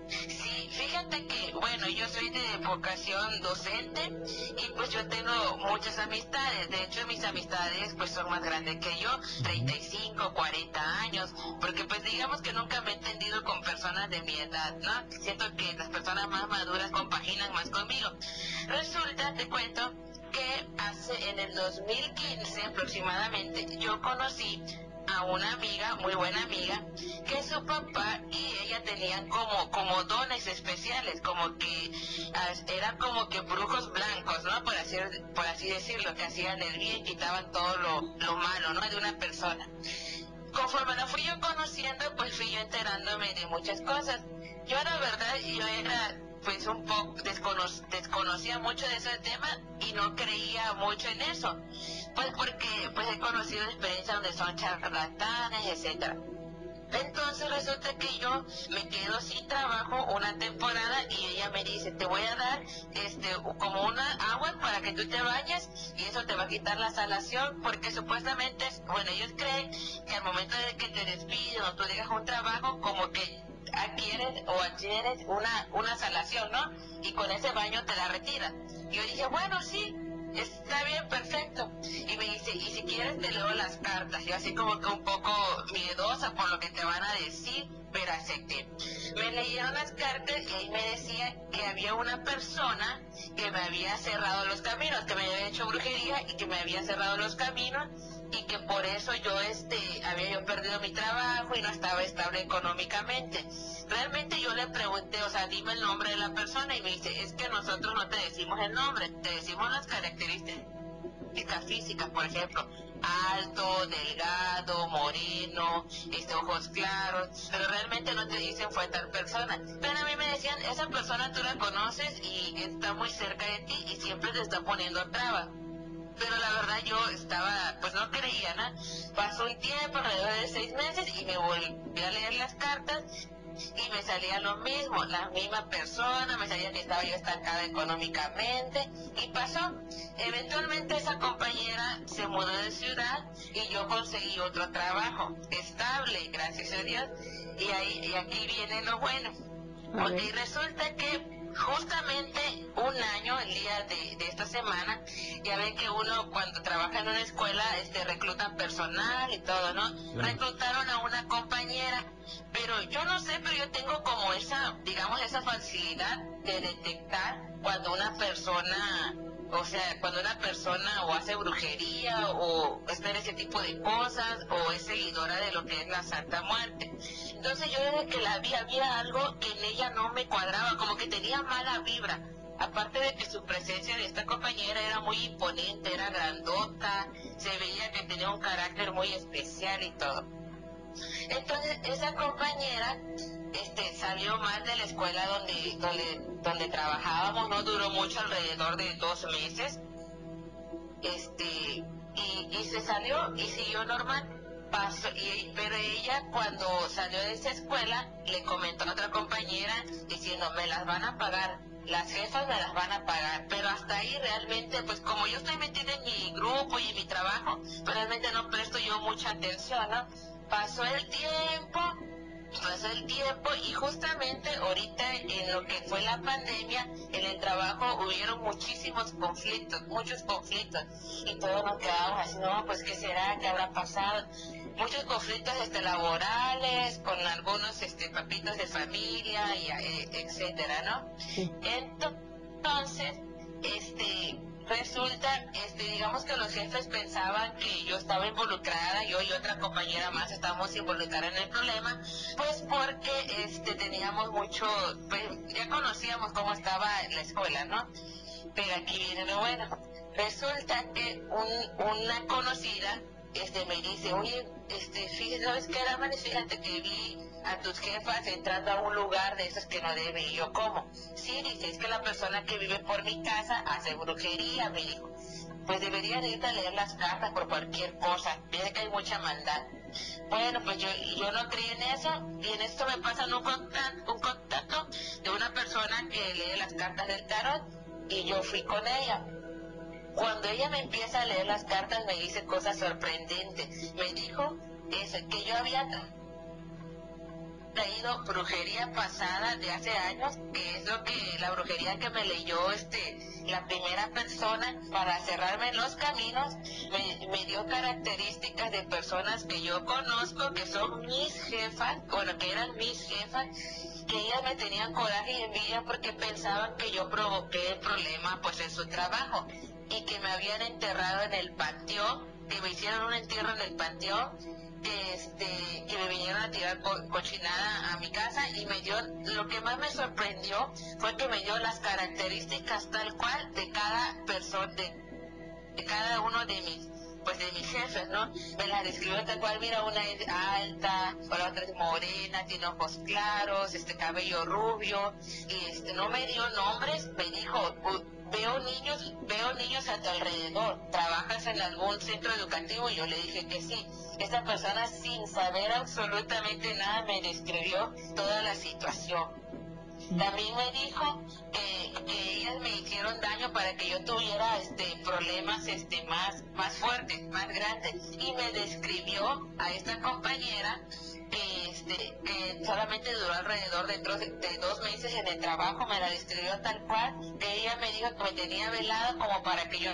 sí, fíjate que, bueno, yo soy de vocación docente y pues yo tengo muchas amistades. De hecho, mis amistades pues son más grandes que yo, 35, 40 años, porque pues digamos que nunca me he entendido con personas de mi edad, ¿no? Siento que las personas más maduras compaginan más conmigo. Resulta, te cuento, que hace en el 2015 aproximadamente yo conocí a una amiga, muy buena amiga, que su papá y ella tenían como, como dones especiales, como que eran como que brujos blancos, ¿no? Por así, por así decirlo, que hacían el bien, quitaban todo lo, lo malo, ¿no? De una persona. Conforme la fui yo conociendo, pues fui yo enterándome de muchas cosas. Yo la verdad, yo era pues un poco descono- desconocía mucho de ese tema y no creía mucho en eso. Pues porque pues he conocido experiencias donde son charlatanes, etcétera. Entonces resulta que yo me quedo sin trabajo una temporada y ella me dice, te voy a dar este como una agua para que tú te bañes y eso te va a quitar la salación porque supuestamente, bueno, ellos creen que al momento de que te despiden o tú dejas un trabajo como que adquieres o adquieres una, una salación, ¿no? Y con ese baño te la retiran. Y yo dije, bueno, sí, está bien, perfecto. Y me dice, y si quieres te leo las cartas. Yo así como que un poco miedosa por lo que te van a decir, pero acepté. Me leyeron las cartas y ahí me decía que había una persona que me había cerrado los caminos, que me había hecho brujería y que me había cerrado los caminos y que por eso yo este había yo perdido mi trabajo y no estaba estable económicamente. Realmente yo le pregunté, o sea, dime el nombre de la persona y me dice, es que nosotros no te decimos el nombre, te decimos las características físicas, por ejemplo, alto, delgado, moreno, este, ojos claros, pero realmente no te dicen fue tal persona. Pero a mí me decían, esa persona tú la conoces y está muy cerca de ti y siempre te está poniendo traba. Pero la verdad yo estaba, pues no creía, ¿no? Pasó un tiempo, alrededor de seis meses, y me volví a leer las cartas y me salía lo mismo, la misma persona, me salía que estaba yo estancada económicamente y pasó. Eventualmente esa compañera se mudó de ciudad y yo conseguí otro trabajo estable, gracias a Dios, y ahí y aquí viene lo bueno. Porque resulta que justamente un año, el día de, de, esta semana, ya ven que uno cuando trabaja en una escuela este reclutan personal y todo, ¿no? Reclutaron a una compañera, pero yo no sé, pero yo tengo como esa, digamos, esa facilidad de detectar cuando una persona o sea, cuando una persona o hace brujería o espera ese tipo de cosas o es seguidora de lo que es la Santa Muerte. Entonces yo desde que la vi había algo que en ella no me cuadraba, como que tenía mala vibra. Aparte de que su presencia de esta compañera era muy imponente, era grandota, se veía que tenía un carácter muy especial y todo. Entonces esa compañera este, salió mal de la escuela donde, donde, donde trabajábamos, no duró mucho, alrededor de dos meses, este, y, y se salió y siguió normal. Pasó, y, pero ella cuando salió de esa escuela le comentó a otra compañera diciendo me las van a pagar las jefas me las van a pagar, pero hasta ahí realmente, pues como yo estoy metida en mi grupo y en mi trabajo, pues realmente no presto yo mucha atención, ¿no? Pasó el tiempo, pasó el tiempo y justamente ahorita en lo que fue la pandemia, en el trabajo hubieron muchísimos conflictos, muchos conflictos y todos nos quedamos así, no, pues qué será, qué habrá pasado. Muchos conflictos este, laborales, con algunos este, papitos de familia, y, eh, etcétera, ¿no? Entonces, este, Resulta, este, digamos que los jefes pensaban que yo estaba involucrada, yo y otra compañera más estábamos involucradas en el problema, pues porque este, teníamos mucho, pues ya conocíamos cómo estaba la escuela, ¿no? Pero aquí viene lo bueno. Resulta que un, una conocida este, me dice, oye, este, fíjate, ¿sabes qué, Fíjate que vi a tus jefas entrando a un lugar de esos que no debe. Y yo, ¿cómo? Sí, dice, es que la persona que vive por mi casa hace brujería, me dijo. Pues debería ir a leer las cartas por cualquier cosa. Ve que hay mucha maldad. Bueno, pues yo, yo no creí en eso. Y en esto me pasan un contacto, un contacto de una persona que lee las cartas del tarot. Y yo fui con ella. Cuando ella me empieza a leer las cartas me dice cosas sorprendentes. Me dijo eso, que yo había traído brujería pasada de hace años, que es lo que la brujería que me leyó este la primera persona para cerrarme los caminos, me, me dio características de personas que yo conozco, que son mis jefas, bueno, que eran mis jefas, que ellas me tenían coraje y envidia porque pensaban que yo provoqué el problema pues en su trabajo y que me habían enterrado en el panteón, que me hicieron un entierro en el panteón este, que me vinieron a tirar cochinada a mi casa y me dio, lo que más me sorprendió fue que me dio las características tal cual de cada persona, de, cada uno de mis pues de mis jefes, ¿no? Me las describió tal cual, mira, una es alta, la otra es morena, tiene ojos claros, este cabello rubio, y este no me dio nombres, me dijo, veo niños, veo niños a tu alrededor, ¿trabajas en algún centro educativo? Y yo le dije que sí. Esta persona sin saber absolutamente nada me describió toda la situación. También me dijo que, ellas me hicieron daño para que yo tuviera este problemas este más más fuertes, más grandes. Y me describió a esta compañera que este solamente duró alrededor de, de dos meses en el trabajo, me la describió tal cual, que ella me dijo que me tenía velada como para que yo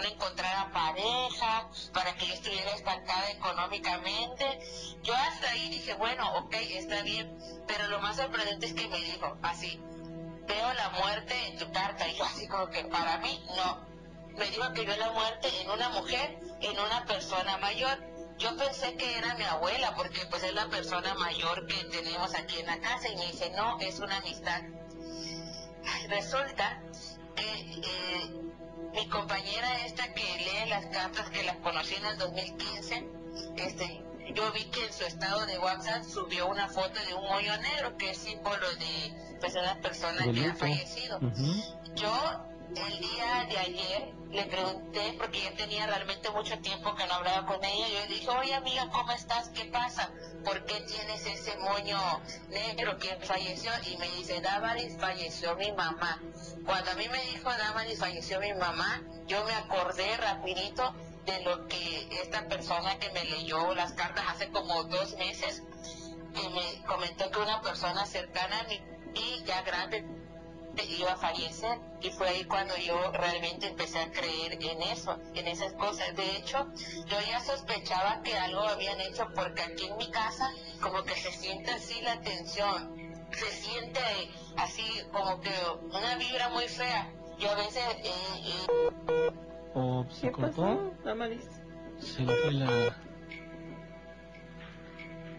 no encontrara pareja, para que yo estuviera estancada económicamente. Yo hasta ahí dije, bueno, ok, está bien, pero lo más sorprendente es que me dijo así, veo la muerte en tu carta, y yo así como que para mí no. Me dijo que vio la muerte en una mujer, en una persona mayor. Yo pensé que era mi abuela, porque pues es la persona mayor que tenemos aquí en la casa, y me dice, no, es una amistad. Resulta que eh, mi compañera esta que lee las cartas que las conocí en el 2015, este, yo vi que en su estado de WhatsApp subió una foto de un hoyo negro que es símbolo de pues, una persona que ha fallecido. Yo el día de ayer le pregunté, porque ya tenía realmente mucho tiempo que no hablaba con ella, yo le dije, oye amiga, ¿cómo estás? ¿Qué pasa? ¿Por qué tienes ese moño negro que falleció? Y me dice, Damaris, falleció mi mamá. Cuando a mí me dijo Damaris, falleció mi mamá, yo me acordé rapidito de lo que esta persona que me leyó las cartas hace como dos meses, que me comentó que una persona cercana a mí y ya grande iba a fallecer y fue ahí cuando yo realmente empecé a creer en eso, en esas cosas. De hecho, yo ya sospechaba que algo habían hecho porque aquí en mi casa como que se siente así la tensión, se siente así como que una vibra muy fea. Yo a veces... Eh, eh... ¿O se cortó? Se le fue la...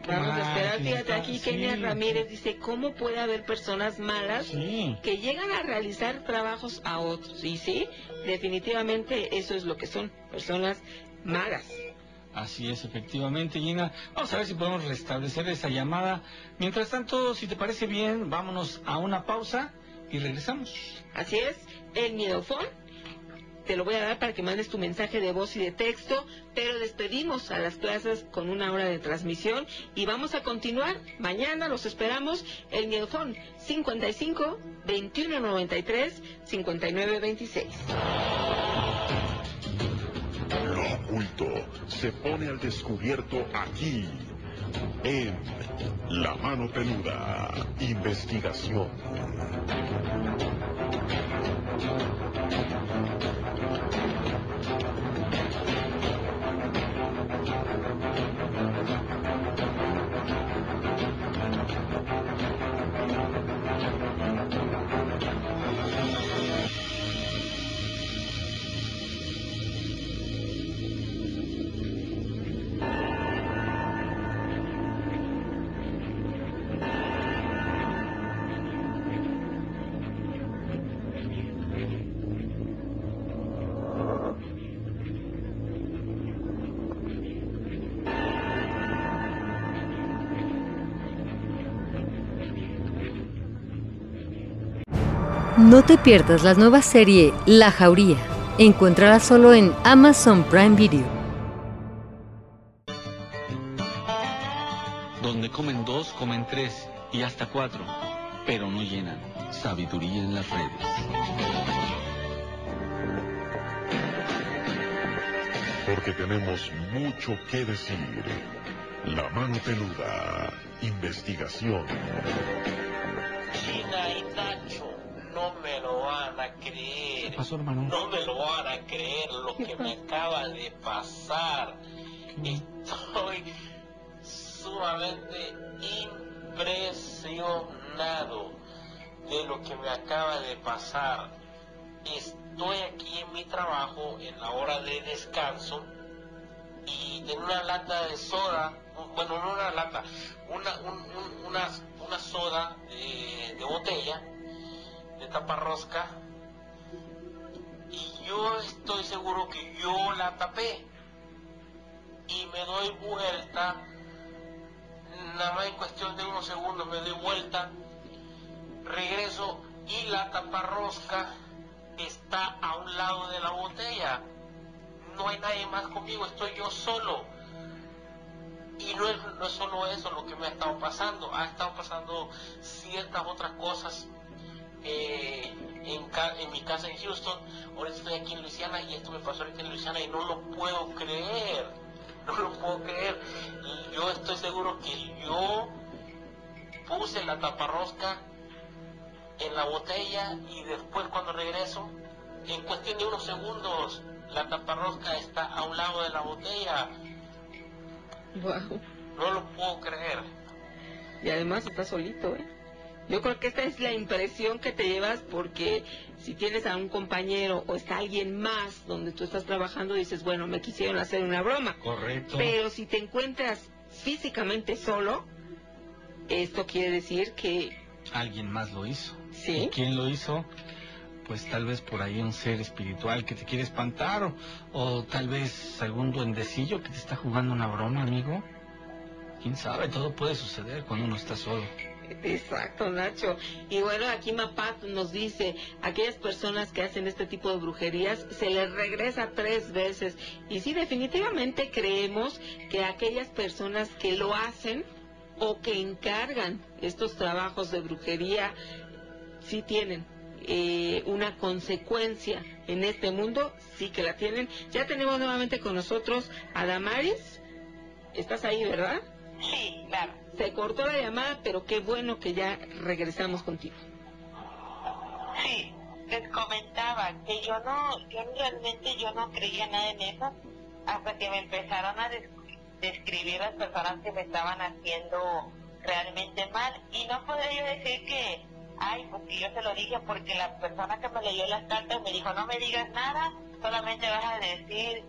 Vamos a esperar, fíjate aquí, Kenia Ramírez dice, ¿cómo puede haber personas malas que llegan a realizar trabajos a otros? Y sí, definitivamente eso es lo que son, personas malas. Así es, efectivamente, Gina. Vamos a ver si podemos restablecer esa llamada. Mientras tanto, si te parece bien, vámonos a una pausa y regresamos. Así es, el miedofón te lo voy a dar para que mandes tu mensaje de voz y de texto, pero despedimos a las clases con una hora de transmisión y vamos a continuar. Mañana los esperamos. El Miedofón 55 2193 5926. Lo oculto se pone al descubierto aquí en La Mano Peluda, investigación. No te pierdas la nueva serie La Jauría. Encuéntrala solo en Amazon Prime Video. Donde comen dos, comen tres y hasta cuatro, pero no llenan. Sabiduría en las redes. Porque tenemos mucho que decir. La mano peluda. Investigación. No me lo van a creer lo que me acaba de pasar. Estoy sumamente impresionado de lo que me acaba de pasar. Estoy aquí en mi trabajo en la hora de descanso y en una lata de soda, bueno, no una lata, una, una, una soda de, de botella de taparrosca y yo estoy seguro que yo la tapé. Y me doy vuelta nada más en cuestión de unos segundos me doy vuelta regreso y la taparrosca está a un lado de la botella. No hay nadie más conmigo estoy yo solo. Y no es, no es solo eso lo que me ha estado pasando ha estado pasando ciertas otras cosas eh, en, mi casa en Houston, ahora estoy aquí en Luisiana y esto me pasó ahorita en Luisiana y no lo puedo creer, no lo puedo creer. Y yo estoy seguro que yo puse la taparrosca en la botella y después cuando regreso, en cuestión de unos segundos, la taparrosca está a un lado de la botella. No lo puedo creer. Y además está solito, ¿eh? Yo creo que esta es la impresión que te llevas porque si tienes a un compañero o está alguien más donde tú estás trabajando, dices, bueno, me quisieron hacer una broma. Correcto. Pero si te encuentras físicamente solo, esto quiere decir que... Alguien más lo hizo. Sí. quién lo hizo? pues tal vez por ahí un ser espiritual que te quiere espantar o, o tal vez algún duendecillo que te está jugando una broma, amigo. Quién sabe, todo puede suceder cuando uno está solo. Exacto, Nacho. Y bueno, aquí Mapat nos dice, aquellas personas que hacen este tipo de brujerías se les regresa tres veces. Y sí, definitivamente creemos que aquellas personas que lo hacen o que encargan estos trabajos de brujería, sí tienen eh, una consecuencia en este mundo, sí que la tienen. Ya tenemos nuevamente con nosotros a Damaris. ¿Estás ahí, verdad? Sí, claro. Se cortó la llamada, pero qué bueno que ya regresamos contigo. Sí, les comentaba que yo no, yo realmente yo no creía nada en eso hasta que me empezaron a describir las personas que me estaban haciendo realmente mal y no podría yo decir que, ay, porque yo se lo dije porque la persona que me leyó las cartas me dijo no me digas nada, solamente vas a decir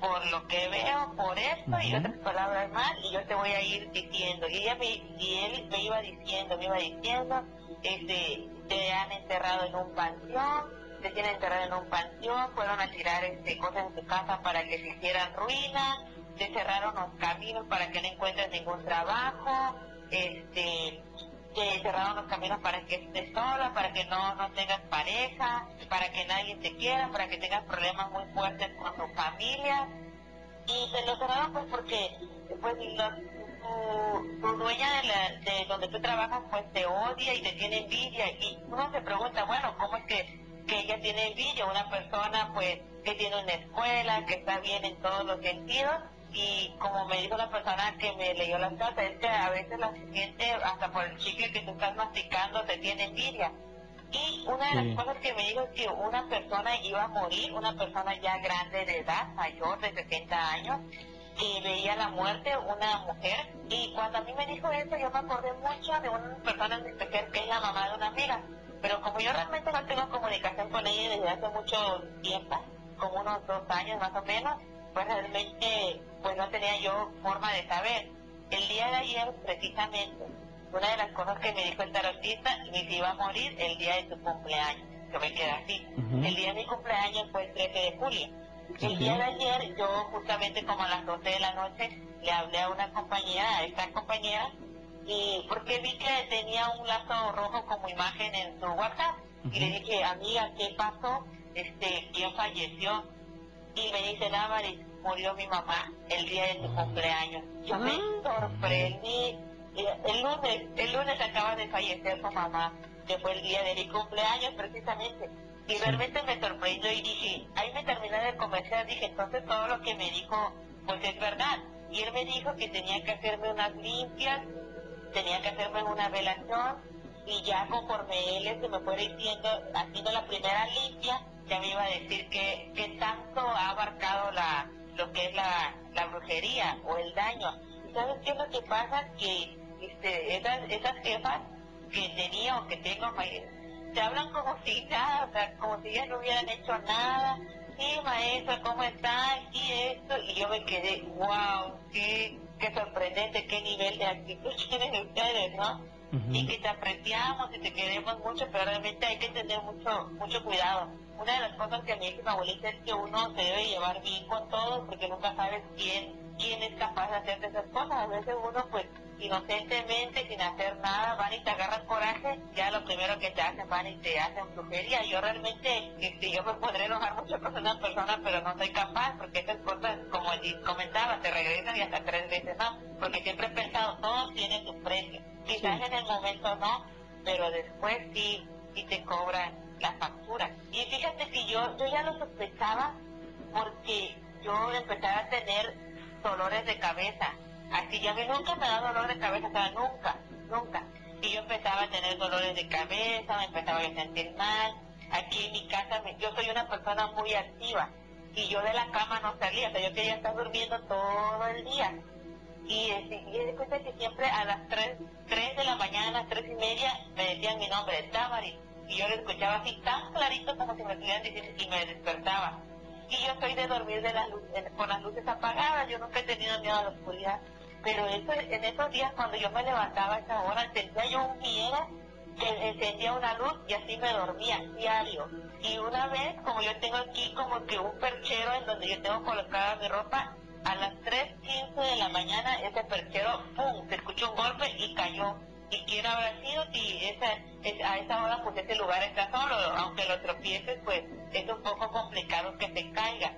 por lo que veo, por esto y otras palabras más, y yo te voy a ir diciendo. Y ella me, y él me iba diciendo, me iba diciendo, este, te han enterrado en un panteón, te tienen enterrado en un panteón, fueron a tirar este, cosas en tu casa para que se hicieran ruina, te cerraron los caminos para que no encuentres ningún trabajo, este, te cerraron los caminos para que estés sola, para que no, no tengas pareja, para que nadie te quiera, para que tengas problemas muy fuertes con tu familia. Y te lo cerraron pues porque pues tu, dueña de, la, de donde tú trabajas pues te odia y te tiene envidia. Y uno se pregunta, bueno, ¿cómo es que, que ella tiene envidia? Una persona pues que tiene una escuela, que está bien en todos los sentidos y como me dijo la persona que me leyó las cartas, es que a veces la gente, hasta por el chicle que tú estás masticando, te tiene envidia. Y una de las cosas que me dijo es que una persona iba a morir, una persona ya grande de edad, mayor de 60 años, y veía la muerte, una mujer, y cuando a mí me dijo eso, yo me acordé mucho de una persona en especial que es la mamá de una amiga, pero como yo realmente no tengo comunicación con ella desde hace mucho tiempo, como unos dos años más o menos, pues realmente pues no tenía yo forma de saber. El día de ayer, precisamente, una de las cosas que me dijo el tarotista, me iba a morir el día de tu cumpleaños. Yo me quedé así. El día de mi cumpleaños fue el 13 de julio. El día de ayer, yo justamente como a las 12 de la noche, le hablé a una compañera, a esta compañera, y porque vi que tenía un lazo rojo como imagen en su WhatsApp. Y le dije, amiga, ¿qué pasó? Este, ¿quién falleció? Y me dice, Damaris, murió mi mamá el día de tu cumpleaños. Yo me ah. sorprendí. El lunes, el lunes acaba de fallecer su mamá, que fue el día de mi cumpleaños precisamente. Y realmente me sorprendió y dije, ahí me terminé de convencer, dije, entonces todo lo que me dijo, pues es verdad. Y él me dijo que tenía que hacerme unas limpias, tenía que hacerme una velación, y ya conforme él se este me fue diciendo, haciendo la primera limpia, ya me iba a decir que, que tanto ha abarcado la, lo que es la, brujería o el daño. ¿Sabes qué es lo que pasa? Que este, esas, esas jefas que tenía o que tengo, te hablan como si nada, o sea, como si ellas no hubieran hecho nada. Sí, maestra, ¿cómo está? Y esto, y yo me quedé, wow, qué, qué sorprendente, qué nivel de actitud tienen ustedes, ¿no? Y que te apreciamos y te queremos mucho, pero realmente hay que tener mucho, mucho cuidado una de las cosas que a mí dice mi abuelita es que uno se debe llevar bien con todos porque nunca sabes quién, quién es capaz de hacer esas cosas. A veces uno pues inocentemente, sin hacer nada, van y te agarran coraje, ya lo primero que te hacen van y te hacen brujería. Yo realmente, este, yo me podré enojar mucho con una persona, pero no soy capaz, porque esas cosas, como comentaba, te regresan y hasta tres veces no, porque siempre he pensado, todo tiene su precio. Quizás en el momento no, pero después sí, sí te cobran la factura. Y fíjate que yo, yo ya lo sospechaba porque yo empezaba a tener dolores de cabeza. Así, ya a nunca me da dolor de cabeza, o sea, nunca, nunca. Y yo empezaba a tener dolores de cabeza, me empezaba a sentir mal. Aquí en mi casa, yo soy una persona muy activa y yo de la cama no salía, o sea, yo quería estar durmiendo todo el día. Y, este, y que siempre a las 3, 3 de la mañana, a las 3 y media, me decían mi nombre, Tamari y yo lo escuchaba así tan clarito como si me estuvieran diciendo y me despertaba. Y yo soy de dormir de las con las luces apagadas, yo nunca he tenido miedo a la oscuridad. Pero eso, en esos días cuando yo me levantaba a esa hora, sentía yo un miedo que encendía una luz y así me dormía diario. Y una vez, como yo tengo aquí como que un perchero en donde yo tengo colocada mi ropa, a las 3.15 de la mañana ese perchero, ¡pum!, se escuchó un golpe y cayó. ¿Y quién habrá sido si esa, a esa hora pues ese lugar está solo? Aunque lo tropieces, pues es un poco complicado que se caiga.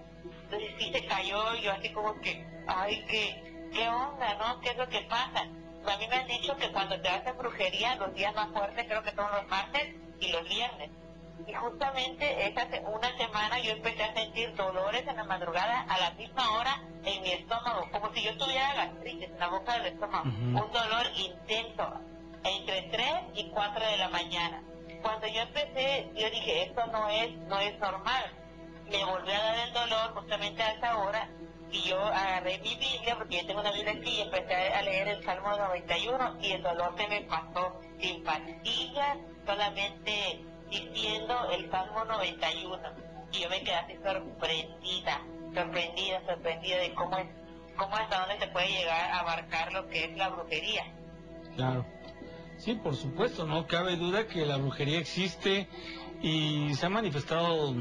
Entonces sí se cayó yo así como que, ay, qué, qué onda, ¿no? ¿Qué es lo que pasa? A mí me han dicho que cuando te hacen brujería, los días más fuertes creo que son los martes y los viernes. Y justamente esa una semana yo empecé a sentir dolores en la madrugada a la misma hora en mi estómago, como si yo tuviera gastritis en la boca del estómago. Un dolor intenso, entre 3 y 4 de la mañana. Cuando yo empecé, yo dije, esto no es, no es normal. Me volvió a dar el dolor justamente a esa hora y yo agarré mi Biblia, porque yo tengo una Biblia aquí, y empecé a leer el Salmo 91 y el dolor se me pasó sin pastillas, solamente diciendo el Salmo 91. Y yo me quedé así sorprendida, sorprendida, sorprendida de cómo es, cómo hasta dónde se puede llegar a abarcar lo que es la brujería. Claro. Sí, por supuesto, no cabe duda que la brujería existe y se ha manifestado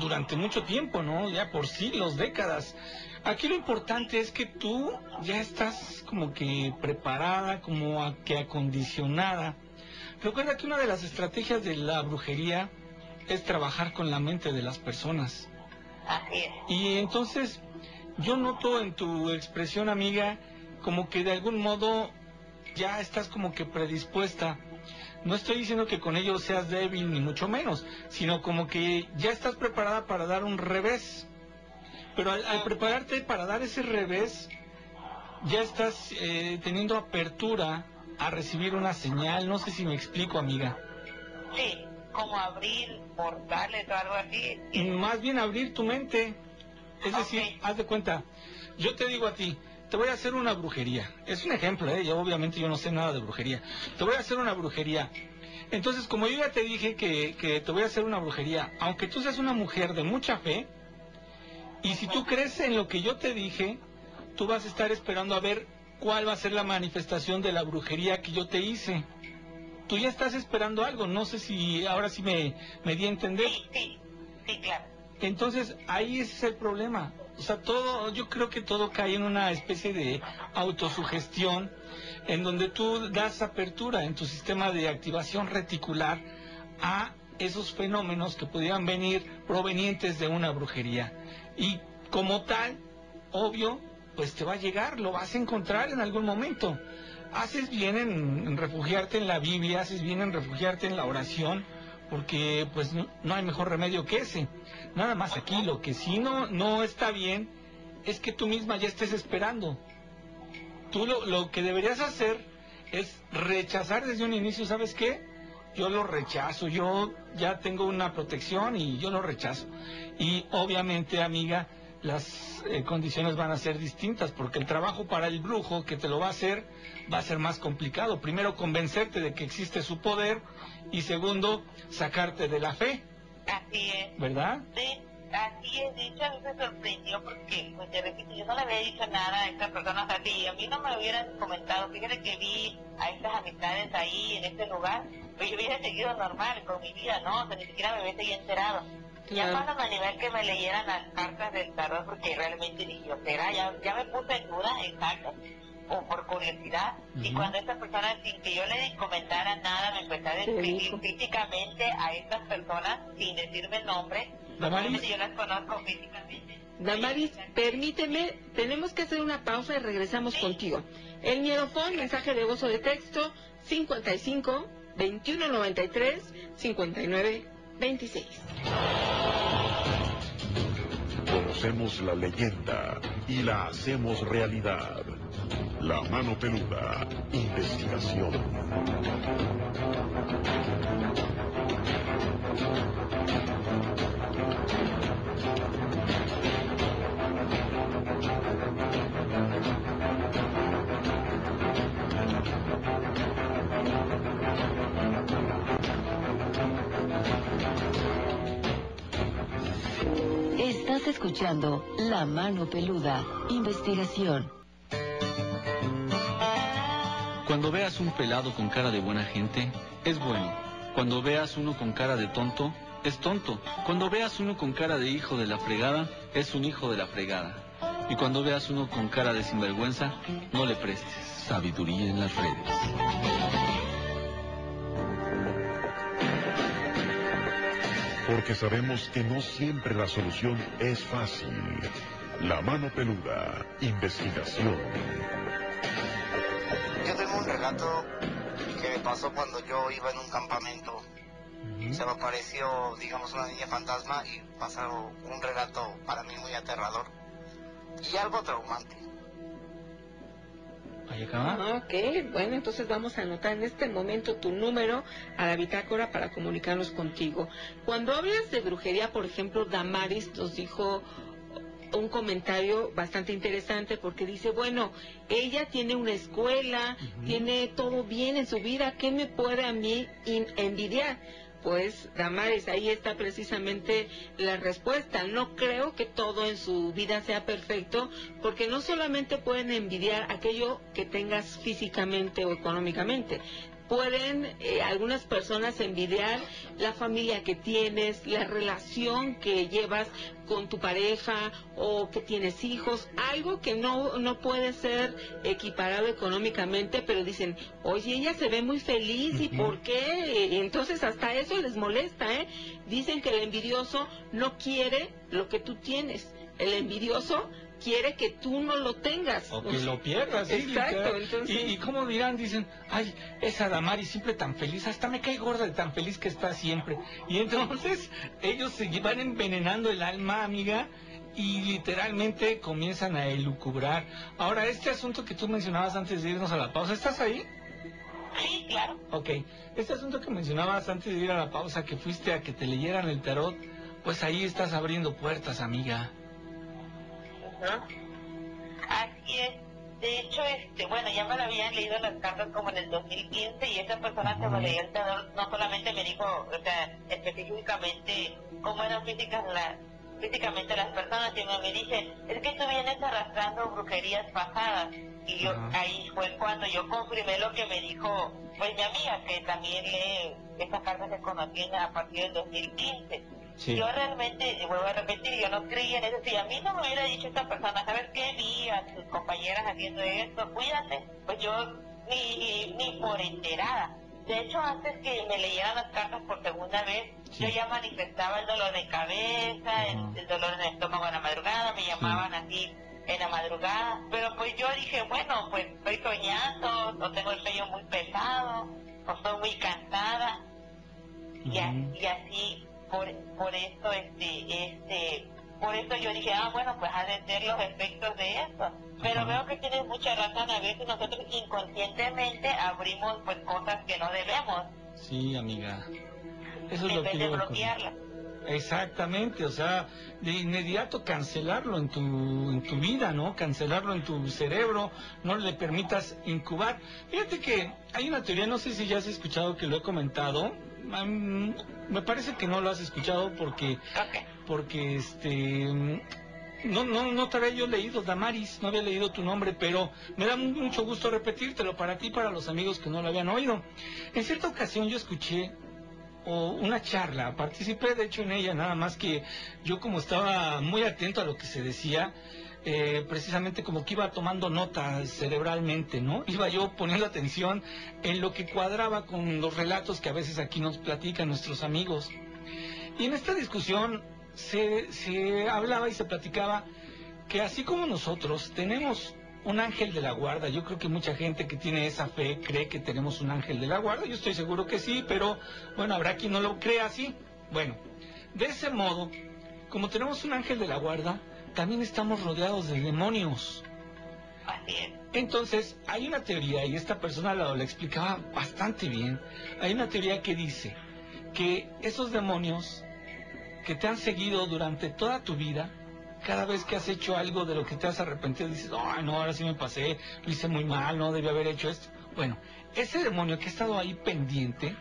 durante mucho tiempo, ¿no? Ya por siglos, décadas. Aquí lo importante es que tú ya estás como que preparada, como que acondicionada. Recuerda que una de las estrategias de la brujería es trabajar con la mente de las personas. Así es. Y entonces yo noto en tu expresión, amiga, como que de algún modo ya estás como que predispuesta. No estoy diciendo que con ello seas débil ni mucho menos, sino como que ya estás preparada para dar un revés. Pero al, prepararte para dar ese revés, ya estás eh, teniendo apertura a recibir una señal. No sé si me explico, amiga. Sí, como abrir portales o algo así. Más bien abrir tu mente. Es decir, haz de cuenta, yo te digo a ti, te voy a hacer una brujería. Es un ejemplo, ¿eh? Yo obviamente yo no sé nada de brujería. Te voy a hacer una brujería. Entonces, como yo ya te dije que, que te voy a hacer una brujería, aunque tú seas una mujer de mucha fe, y si tú crees en lo que yo te dije, tú vas a estar esperando a ver cuál va a ser la manifestación de la brujería que yo te hice. Tú ya estás esperando algo, no sé si ahora sí me, me di a entender. Sí, sí, claro. Entonces, ahí ese es el problema. O sea, todo, yo creo que todo cae en una especie de autosugestión en donde tú das apertura en tu sistema de activación reticular a esos fenómenos que pudieran venir provenientes de una brujería. Y como tal, obvio, pues te va a llegar, lo vas a encontrar en algún momento. Haces bien en, refugiarte en la Biblia, haces bien en refugiarte en la oración, porque pues no, hay mejor remedio que ese. Nada más aquí, lo que sí no, no está bien es que tú misma ya estés esperando. Tú lo, lo que deberías hacer es rechazar desde un inicio, ¿sabes qué? yo lo rechazo, yo ya tengo una protección y yo lo rechazo. Y obviamente, amiga, las eh, condiciones van a ser distintas, porque el trabajo para el brujo que te lo va a hacer va a ser más complicado. Primero, convencerte de que existe su poder y segundo, sacarte de la fe. Así es. ¿Verdad? Sí, así es. Dicho, a mí me sorprendió porque, pues, yo no le había dicho nada a esta persona. O sea, si a mí no me lo hubieran comentado, fíjate que vi a estas amistades ahí en este lugar, pues yo hubiera seguido normal con mi vida, ¿no? O sea, ni siquiera me hubiese enterado. Ya cuando a nivel que me leyeran las cartas del tarot, porque realmente dije, será, ya, ya me puse en duda, exacto, o por curiosidad, y cuando estas personas, sin que yo le comentara nada, me empezó a describir físicamente a estas personas, sin decirme el nombre, Damaris, yo las conozco físicamente. Damaris, permíteme, tenemos que hacer una pausa y regresamos contigo. El miedo fue mensaje de gozo de texto 55 2193 5926. Conocemos la leyenda y la hacemos realidad. La mano peluda, investigación. Escuchando La Mano Peluda, investigación. Cuando veas un pelado con cara de buena gente, es bueno. Cuando veas uno con cara de tonto, es tonto. Cuando veas uno con cara de hijo de la fregada, es un hijo de la fregada. Y cuando veas uno con cara de sinvergüenza, no le prestes sabiduría en las redes. Porque sabemos que no siempre la solución es fácil. La mano peluda, investigación. Yo tengo un relato que me pasó cuando yo iba en un campamento. Se me apareció, digamos, una niña fantasma y pasó un relato para mí muy aterrador y algo traumante. Ahí acaba. Ah, Ok, bueno, entonces vamos a anotar en este momento tu número a la bitácora para comunicarnos contigo. Cuando hablas de brujería, por ejemplo, Damaris nos dijo un comentario bastante interesante porque dice, bueno, ella tiene una escuela, tiene todo bien en su vida, ¿qué me puede a mí envidiar? Pues, Damaris, ahí está precisamente la respuesta. No creo que todo en su vida sea perfecto, porque no solamente pueden envidiar aquello que tengas físicamente o económicamente, pueden eh, algunas personas envidiar la familia que tienes, la relación que llevas con tu pareja o que tienes hijos, algo que no, no puede ser equiparado económicamente, pero dicen, oye, ella se ve muy feliz y por qué, Y entonces hasta eso les molesta, ¿eh? Dicen que el envidioso no quiere lo que tú tienes, el envidioso quiere que tú no lo tengas. O que lo pierdas, sí, Exacto, literal. entonces... Y, y cómo dirán, dicen, ay, esa Damari siempre tan feliz, hasta me cae gorda de tan feliz que está siempre. Y entonces ellos se van envenenando el alma, amiga, y literalmente comienzan a elucubrar. Ahora, este asunto que tú mencionabas antes de irnos a la pausa, ¿estás ahí? Sí, claro. Ok, este asunto que mencionabas antes de ir a la pausa, que fuiste a que te leyeran el tarot, pues ahí estás abriendo puertas, amiga. Así es. De hecho, este, bueno, ya me lo habían leído las cartas como en el 2015 y esa persona que me leyó el tarot no solamente me dijo, o sea, específicamente cómo eran físicas la, físicamente las personas, sino me dice, es que tú vienes arrastrando brujerías pasadas. Y yo, ahí fue cuando yo confirmé lo que me dijo, pues mi amiga, que también lee esas cartas que conocí a partir del 2015. Sí. Yo realmente, y vuelvo a repetir, yo no creía en eso. Si a mí no me hubiera dicho esta persona, ¿sabes qué? Vi a tus compañeras haciendo esto, cuídate. Pues yo ni, ni por enterada. De hecho, antes que me leyeran las cartas por segunda vez, Sí. yo ya manifestaba el dolor de cabeza, el, dolor en el estómago en la madrugada, me llamaban así en la madrugada. Pero pues yo dije, bueno, pues estoy soñando, o tengo el sueño muy pesado, o estoy muy cansada y, a- y así por por esto este este por eso yo dije ah bueno pues ha de ser los efectos de eso pero veo que tienes mucha razón a veces nosotros inconscientemente abrimos pues cosas que no debemos Sí, amiga. Eso es lo que de Exactamente, o sea, de inmediato cancelarlo en tu, en tu vida, ¿no? Cancelarlo en tu cerebro, no le permitas incubar. Fíjate que hay una teoría, no sé si ya has escuchado que lo he comentado, me parece que no lo has escuchado porque, porque este, mm, no, no, no te había yo leído, Damaris, no había leído tu nombre, pero me da mu- mucho gusto repetírtelo para ti y para los amigos que no lo habían oído. En cierta ocasión yo escuché o una charla, participé de hecho en ella, nada más que yo como estaba muy atento a lo que se decía, eh, precisamente como que iba tomando nota cerebralmente, ¿no? Iba yo poniendo atención en lo que cuadraba con los relatos que a veces aquí nos platican nuestros amigos. Y en esta discusión se, se hablaba y se platicaba que así como nosotros tenemos un ángel de la guarda, yo creo que mucha gente que tiene esa fe cree que tenemos un ángel de la guarda, yo estoy seguro que sí, pero bueno, habrá quien no lo crea así. Bueno, de ese modo, como tenemos un ángel de la guarda, también estamos rodeados de demonios. Entonces, hay una teoría, y esta persona lo, lo explicaba bastante bien, hay una teoría que dice que esos demonios que te han seguido durante toda tu vida, cada vez que has hecho algo de lo que te has arrepentido, dices, ay, no, ahora sí me pasé, lo hice muy mal, no debí haber hecho esto. Bueno, ese demonio que ha estado ahí pendiente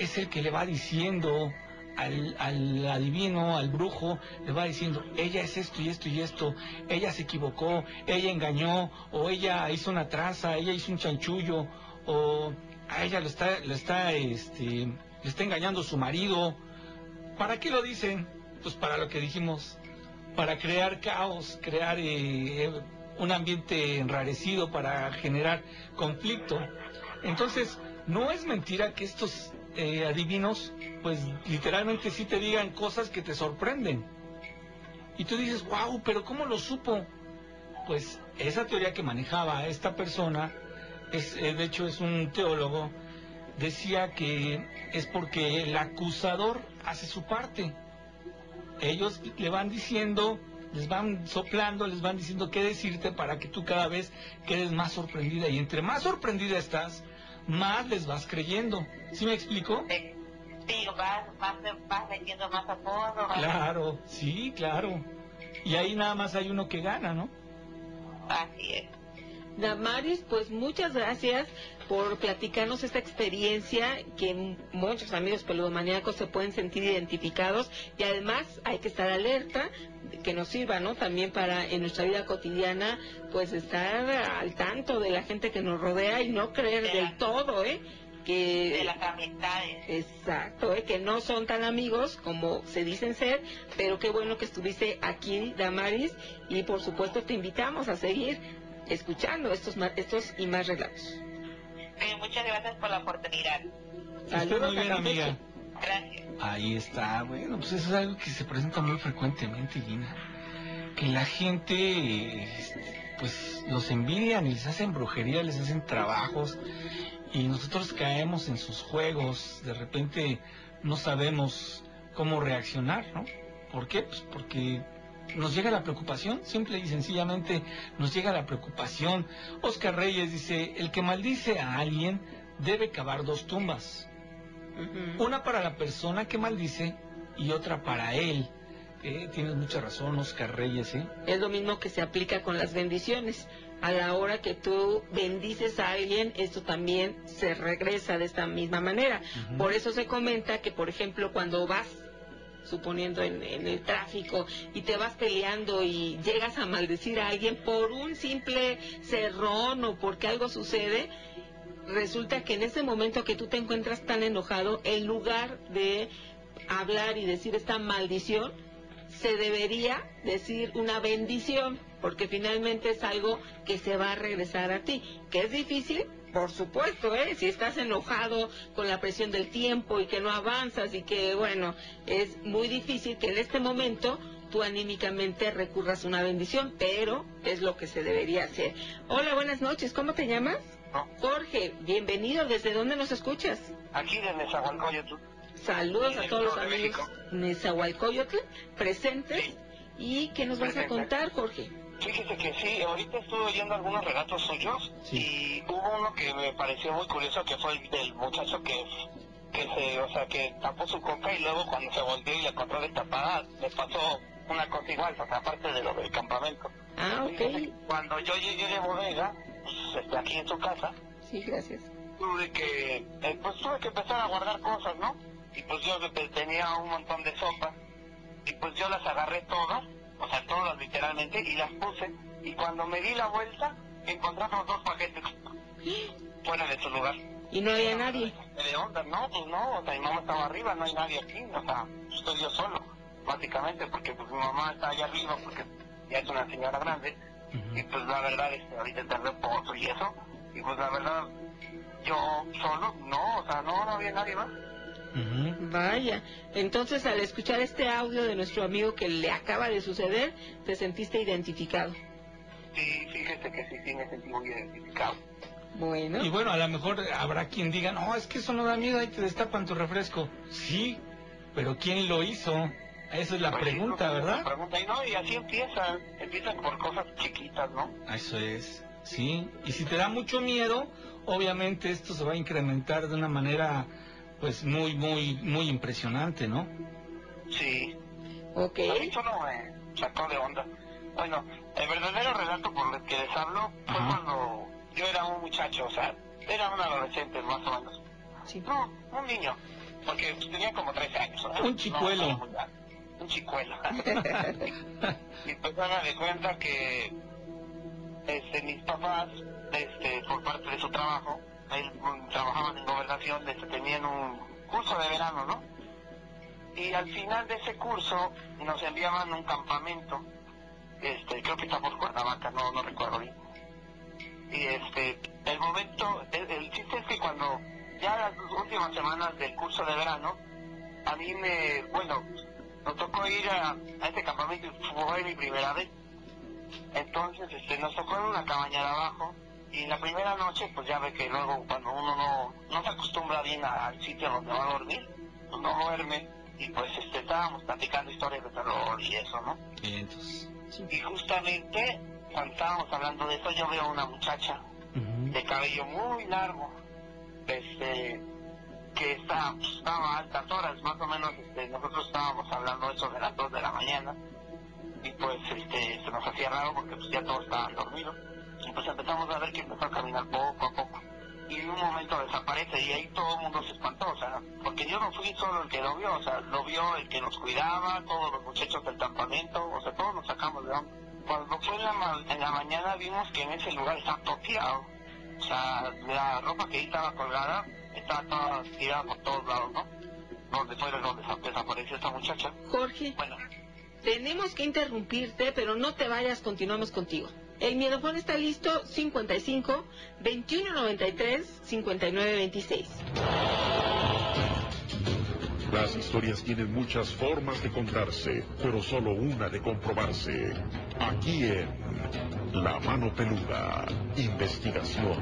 es el que le va diciendo al, al adivino, al brujo, le va diciendo, ella es esto y esto y esto, ella se equivocó, ella engañó, o ella hizo una traza, ella hizo un chanchullo, o a ella le está, le está, este, le está engañando su marido. ¿Para qué lo dicen? Pues para lo que dijimos, para crear caos, crear eh, un ambiente enrarecido, para generar conflicto. Entonces, no es mentira que estos eh, adivinos, pues literalmente sí te digan cosas que te sorprenden. Y tú dices, wow, pero ¿cómo lo supo? Pues esa teoría que manejaba esta persona, es, eh, de hecho es un teólogo, decía que es porque el acusador hace su parte. Ellos le van diciendo, les van soplando, les van diciendo qué decirte para que tú cada vez quedes más sorprendida. Y entre más sorprendida estás, más les vas creyendo. ¿Sí me explico? Sí, vas, vas, vas metiendo más a fondo. Claro, sí, claro. Y ahí nada más hay uno que gana, ¿no? Así es. Damaris, pues muchas gracias por platicarnos esta experiencia que muchos amigos peludomaníacos se pueden sentir identificados y además hay que estar alerta que nos sirva, ¿no? También para en nuestra vida cotidiana, pues estar al tanto de la gente que nos rodea y no creer del todo, ¿eh? Que, de las amistades. Exacto, ¿eh? que no son tan amigos como se dicen ser, pero qué bueno que estuviste aquí, Damaris, y por supuesto te invitamos a seguir escuchando estos, estos y más relatos. Muchas gracias por la oportunidad. Saludos muy bien, amiga. Gracias. Ahí está, bueno, pues eso es algo que se presenta muy frecuentemente, Gina. Que la gente, pues, los envidian y les hacen brujería, les hacen trabajos y nosotros caemos en sus juegos. De repente no sabemos cómo reaccionar, ¿no? ¿Por qué? Pues porque nos llega la preocupación, simple y sencillamente nos llega la preocupación. Oscar Reyes dice, el que maldice a alguien debe cavar dos tumbas. Una para la persona que maldice y otra para él. Eh, tienes mucha razón, Oscar Reyes. ¿eh? Es lo mismo que se aplica con las bendiciones. A la hora que tú bendices a alguien, esto también se regresa de esta misma manera. Por eso se comenta que, por ejemplo, cuando vas suponiendo en, el tráfico y te vas peleando y llegas a maldecir a alguien por un simple cerrón o porque algo sucede, resulta que en ese momento que tú te encuentras tan enojado, en lugar de hablar y decir esta maldición, se debería decir una bendición, porque finalmente es algo que se va a regresar a ti, que es difícil, por supuesto, ¿eh? si estás enojado con la presión del tiempo y que no avanzas y que, bueno, es muy difícil que en este momento tú anímicamente recurras a una bendición, pero es lo que se debería hacer. Hola, buenas noches, ¿cómo te llamas? Jorge, bienvenido. ¿Desde dónde nos escuchas? Aquí de Nezahualcóyotl. Saludos a todos los amigos de Nezahualcóyotl presentes. ¿Y qué nos vas a contar, Jorge? Fíjese que sí, ahorita estuve oyendo algunos relatos suyos y hubo uno que me pareció muy curioso que fue el del muchacho que que se, o sea, que tapó su coca y luego cuando se volvió y la encontró destapada, le pasó una cosa igual, o sea, aparte de lo del campamento. Ah, ok. Cuando yo llegué de bodega, pues, aquí en su casa. Sí, gracias. Tuve que, eh, pues tuve que empezar a guardar cosas, ¿no? Y pues yo tenía un montón de sopa y pues yo las agarré todas, o sea, todas literalmente, y las puse. Y cuando me di la vuelta, encontramos dos paquetes fuera de su lugar. ¿Y no había nadie? De onda, no, pues no, o sea, mi mamá estaba arriba, no hay nadie aquí, o sea, estoy yo solo, básicamente, porque pues mi mamá está allá arriba, porque ya es una señora grande, y pues la verdad es que ahorita está reposo y eso, y pues la verdad, yo solo, no, o sea, no, no había nadie más. Vaya, entonces al escuchar este audio de nuestro amigo que le acaba de suceder, te sentiste identificado. Sí, fíjese que sí, sí me sentí muy identificado. Bueno. Y bueno, a lo mejor habrá quien diga, no, es que eso no da miedo, ahí te destapan tu refresco. Sí, pero ¿quién lo hizo? Esa es la Pues sí, pregunta, no, ¿verdad? La pregunta, y no, y así empiezan, empiezan por cosas chiquitas, ¿no? Eso es, sí. Y si te da mucho miedo, obviamente esto se va a incrementar de una manera, pues muy, muy, muy impresionante, ¿no? Sí. Ok. A mí solo me sacó de onda. Bueno, el verdadero relato por el que les hablo fue Ajá. cuando yo era un muchacho, o sea, era un adolescente más o menos. Sí. No, un niño. porque tenía como 13 años. Un chicuelo. un chicuelo. y pues me de cuenta que este, mis papás, este, por parte de su trabajo, mm, trabajaban en gobernación, este, tenían un curso de verano, ¿no? Y al final de ese curso nos enviaban a un campamento, este, creo que está por Cuernavaca, no, recuerdo bien. Y este, el momento, el, chiste es que cuando ya las últimas semanas del curso de verano, a mí me, bueno, nos tocó ir a, este campamento, fue mi primera vez. Entonces, este, nos tocó en una cabaña de abajo, y la primera noche, pues ya ve que luego cuando uno no, no se acostumbra bien al sitio donde va a dormir, pues no duerme, y pues este, estábamos platicando historias de terror y eso, ¿no? Y justamente cuando estábamos hablando de eso, yo veo una muchacha de cabello muy largo, este, que está, pues, estaba a altas horas, más o menos este, nosotros estábamos hablando eso de las 2 de la mañana, y pues este, se nos hacía raro porque pues ya todos estaban dormidos, y pues empezamos a ver que empezó a caminar poco a poco y en un momento desaparece y ahí todo el mundo se espantó, o sea, porque yo no fui solo el que lo vio, o sea, lo vio el que nos cuidaba, todos los muchachos del campamento, o sea, todos nos sacamos de onda. Cuando fue en la, en la mañana vimos que en ese lugar estaba todo tirado, o sea, la ropa que ahí estaba colgada estaba toda tirada por todos lados, ¿no? Donde fue donde desapareció esta muchacha. Jorge, bueno. tenemos que interrumpirte, pero no te vayas, continuamos contigo. El miedofón está listo 55 2193 5926. Las historias tienen muchas formas de contarse, pero solo una de comprobarse. Aquí en La Mano Peluda, investigación.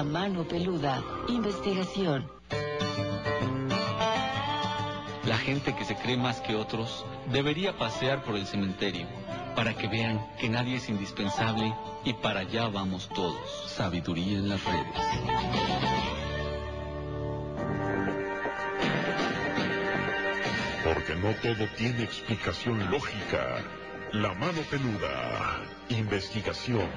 La Mano Peluda, investigación. La gente que se cree más que otros debería pasear por el cementerio para que vean que nadie es indispensable y para allá vamos todos. Sabiduría en las redes. Porque no todo tiene explicación lógica. La mano peluda. Investigación.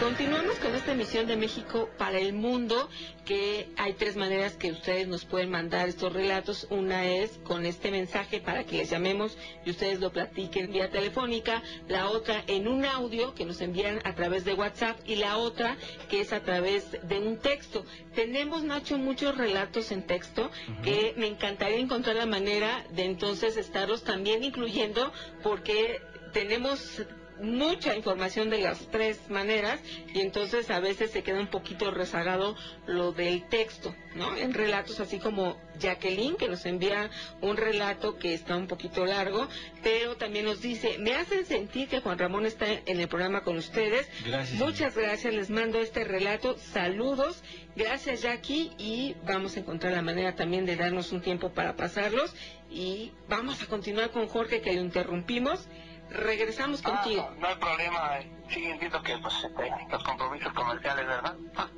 Continuamos con esta emisión de México para el mundo, que hay tres maneras que ustedes nos pueden mandar estos relatos. Una es con este mensaje para que les llamemos y ustedes lo platiquen vía telefónica. La otra en un audio que nos envían a través de WhatsApp y la otra que es a través de un texto. Tenemos, Nacho, muchos relatos en texto que me encantaría encontrar la manera de entonces estarlos también incluyendo porque tenemos mucha información de las tres maneras y entonces a veces se queda un poquito rezagado lo del texto, ¿no? En relatos así como Jacqueline, que nos envía un relato que está un poquito largo, pero también nos dice, me hacen sentir que Juan Ramón está en el programa con ustedes. Gracias. Muchas gracias, les mando este relato. Saludos, gracias Jackie y vamos a encontrar la manera también de darnos un tiempo para pasarlos y vamos a continuar con Jorge que lo interrumpimos. Regresamos ah, contigo. no, hay problema. Eh. Sí, entiendo que pues, este, los compromisos comerciales, ¿verdad?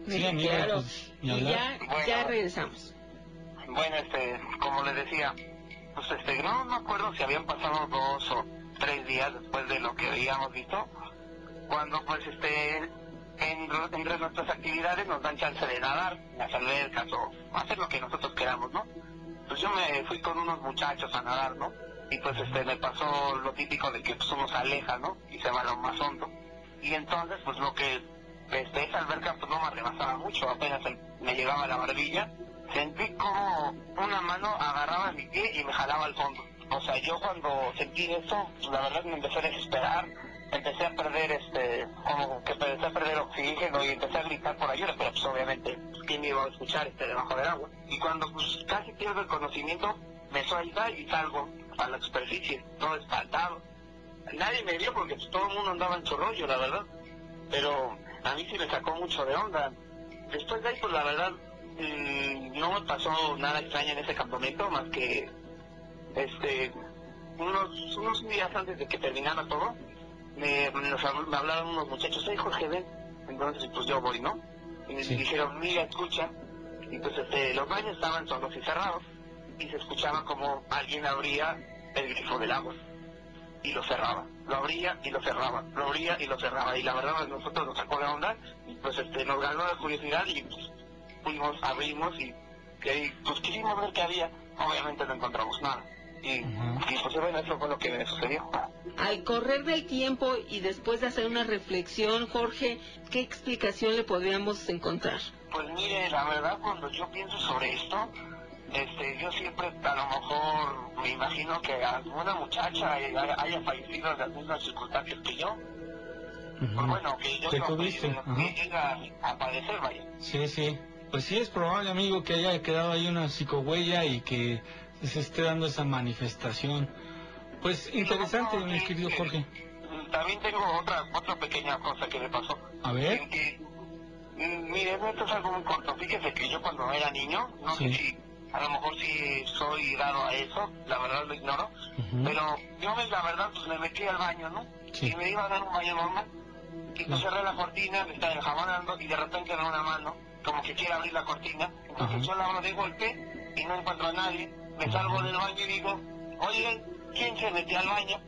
Sí, claro. Pues, y ya, ya regresamos. Bueno, este, como les decía, pues este, no me acuerdo si habían pasado dos o tres días después de lo que habíamos visto, cuando pues este, en, entre nuestras actividades nos dan chance de nadar las albercas o hacer lo que nosotros queramos, ¿no? Pues yo me fui con unos muchachos a nadar, ¿no? Y pues este me pasó lo típico de que pues, uno se aleja, ¿no? Y se va a lo más hondo. Y entonces pues lo que este, esa alberca pues no me rebasaba mucho, apenas me llegaba a la barbilla. Sentí como una mano agarraba mi pie y me jalaba al fondo. O sea, yo cuando sentí eso, la verdad me empecé a desesperar, empecé a perder, este, como que empecé a perder oxígeno y empecé a gritar por ayuda, pero pues obviamente, ¿quién me iba a escuchar este, debajo del agua? Y cuando pues, casi pierdo el conocimiento, me suelta y salgo a la superficie, todo espantado. Nadie me vio porque todo el mundo andaba en su rollo, la verdad. Pero a mí sí me sacó mucho de onda. Después de ahí, pues la verdad, mm, no me pasó nada extraño en ese campamento, más que este unos, unos días antes de que terminara todo, me, me hablaron unos muchachos, hey Jorge, ven. Entonces, pues yo voy, ¿no? Y me dijeron, mira, escucha. Y pues este, los baños estaban solos y cerrados y se escuchaba como alguien abría el grifo del agua. Y lo cerraba, lo abría y lo cerraba, lo abría y lo cerraba. Y la verdad nosotros nos sacó de onda. Y pues este nos ganó la curiosidad y pues, fuimos, abrimos y, pues quisimos ver qué había, obviamente no encontramos nada. Y, y pues bueno, eso fue lo que me sucedió. Al correr del tiempo y después de hacer una reflexión, Jorge, ¿qué explicación le podríamos encontrar? Pues mire, la verdad cuando yo pienso sobre esto, este, yo siempre a lo mejor me imagino que alguna muchacha haya, fallecido las mismas circunstancias que yo. Pues bueno, que yo no que llega a padecer, vaya. Sí, sí. Pues sí, es probable, amigo, que haya quedado ahí una psicohuella y que se esté dando esa manifestación. Pues interesante, mi querido Jorge. También tengo otra otra pequeña cosa que me pasó. A ver. Mm, mire, esto es algo muy corto. Fíjese que yo cuando era niño, no sé si a lo mejor sí soy dado a eso, la verdad lo ignoro, pero yo la verdad pues me metí al baño, ¿no? Y me iba a dar un baño normal, y pues cerré la cortina, me estaba enjabonando y de repente me una mano, como que quiere abrir la cortina, entonces yo la abro de golpe y no encuentro a nadie, me salgo del baño y digo, oye, ¿quién se metió al baño?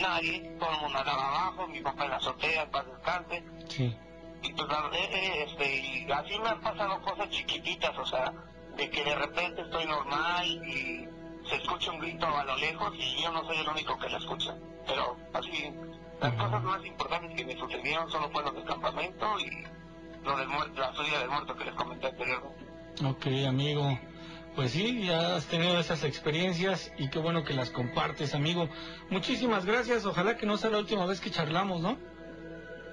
Nadie, todo el mundo andaba abajo, mi papá en la azotea, para descanse. Sí. Y pues eh, eh, este, y así me han pasado cosas chiquititas, o sea, de que de repente estoy normal y se escucha un grito a lo lejos y yo no soy el único que la escucha. Pero así, las cosas más importantes que me sucedieron solo fueron del campamento y lo del muerto, la subida del muerto que les comenté anteriormente. Ok, amigo. Pues sí, ya has tenido esas experiencias y qué bueno que las compartes, amigo. Muchísimas gracias. Ojalá que no sea la última vez que charlamos, ¿no?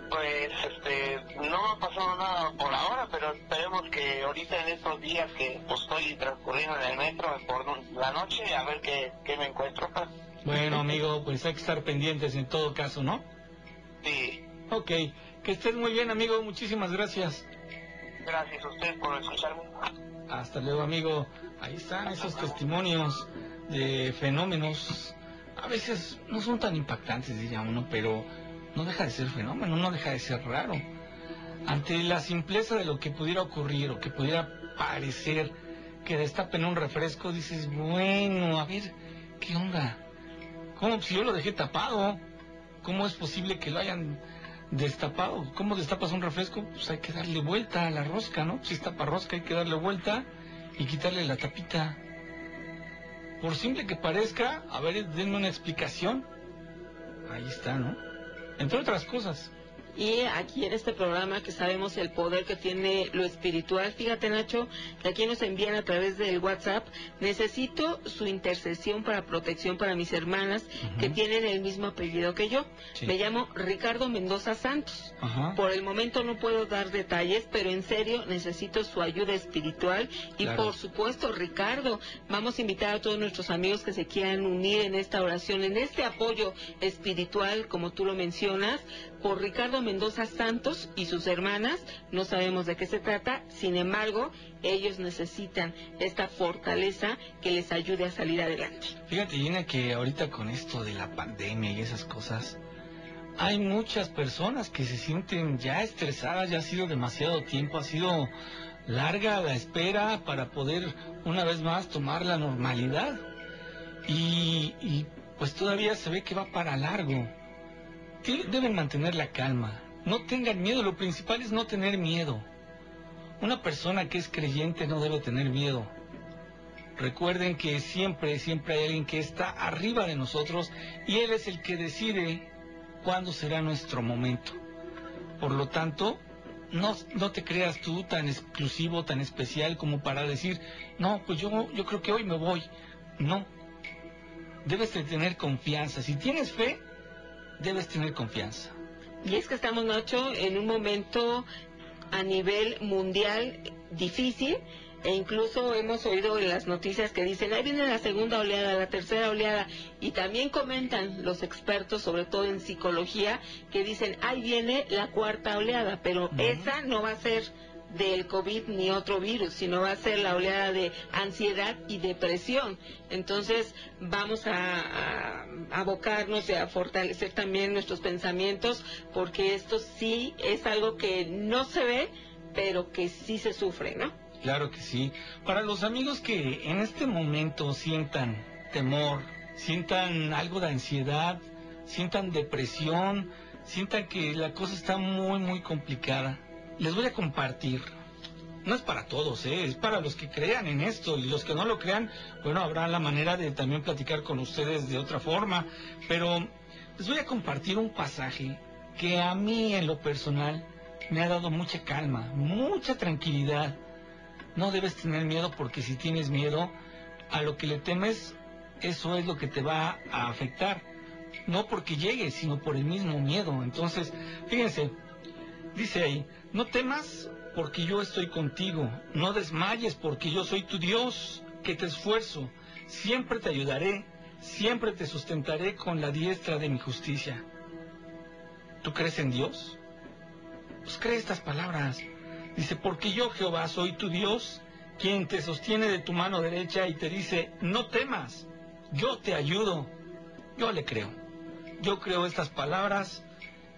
Pues este, no ha pasado nada que ahorita en estos días que pues, estoy transcurriendo en el metro por la noche, a ver qué, qué me encuentro. Bueno, amigo, pues hay que estar pendientes en todo caso, ¿no? Sí. Ok, que estés muy bien, amigo, muchísimas gracias. Gracias a usted por escucharme. Hasta luego, amigo. Ahí están esos testimonios de fenómenos. A veces no son tan impactantes, diría uno, pero no deja de ser fenómeno, no deja de ser raro. Ante la simpleza de lo que pudiera ocurrir o que pudiera parecer que destapen un refresco, dices, bueno, a ver, ¿qué onda? ¿Cómo si yo lo dejé tapado? ¿Cómo es posible que lo hayan destapado? ¿Cómo destapas un refresco? Pues hay que darle vuelta a la rosca, ¿no? Si está para rosca hay que darle vuelta y quitarle la tapita. Por simple que parezca, a ver, denme una explicación. Ahí está, ¿no? entre otras cosas. Y aquí en este programa que sabemos el poder que tiene lo espiritual, fíjate Nacho, que aquí nos envían a través del WhatsApp, necesito su intercesión para protección para mis hermanas que tienen el mismo apellido que yo. Me llamo Ricardo Mendoza Santos. Por el momento no puedo dar detalles, pero en serio necesito su ayuda espiritual. Y por supuesto Ricardo, vamos a invitar a todos nuestros amigos que se quieran unir en esta oración, en este apoyo espiritual, como tú lo mencionas, por Ricardo Mendoza Santos y sus hermanas. No sabemos de qué se trata, sin embargo, ellos necesitan esta fortaleza que les ayude a salir adelante. Fíjate, Gina, que ahorita con esto de la pandemia y esas cosas, hay muchas personas que se sienten ya estresadas, ya ha sido demasiado tiempo, ha sido larga la espera para poder una vez más tomar la normalidad. Y, y pues todavía se ve que va para largo deben mantener la calma. No tengan miedo, lo principal es no tener miedo. Una persona que es creyente no debe tener miedo. Recuerden que siempre, siempre hay alguien que está arriba de nosotros y Él es el que decide cuándo será nuestro momento. Por lo tanto, no, no te creas tú tan exclusivo, tan especial como para decir, no, pues yo, yo creo que hoy me voy. No. Debes de tener confianza. Si tienes fe, debes tener confianza. Y es que estamos, Nacho, en un momento a nivel mundial difícil e incluso hemos oído en las noticias que dicen, ahí viene la segunda oleada, la tercera oleada, y también comentan los expertos, sobre todo en psicología, que dicen, ahí viene la cuarta oleada, pero esa no va a ser del COVID ni otro virus, sino va a ser la oleada de ansiedad y depresión. Entonces vamos a, abocarnos y a fortalecer también nuestros pensamientos, porque esto sí es algo que no se ve, pero que sí se sufre, ¿no? Claro que sí. Para los amigos que en este momento sientan temor, sientan algo de ansiedad, sientan depresión, sientan que la cosa está muy, muy complicada, les voy a compartir. No es para todos, ¿eh? es para los que crean en esto y los que no lo crean, bueno, habrá la manera de también platicar con ustedes de otra forma, pero les voy a compartir un pasaje que a mí en lo personal me ha dado mucha calma, mucha tranquilidad. No debes tener miedo porque si tienes miedo a lo que le temes, eso es lo que te va a afectar. No porque llegue, sino por el mismo miedo. Entonces, fíjense, dice ahí, no temas porque yo estoy contigo, no desmayes porque yo soy tu Dios, que te esfuerzo, siempre te ayudaré, siempre te sustentaré con la diestra de mi justicia. ¿Tú crees en Dios? Pues cree estas palabras. Dice, porque yo Jehová soy tu Dios, quien te sostiene de tu mano derecha y te dice, no temas, yo te ayudo. Yo le creo. Yo creo estas palabras.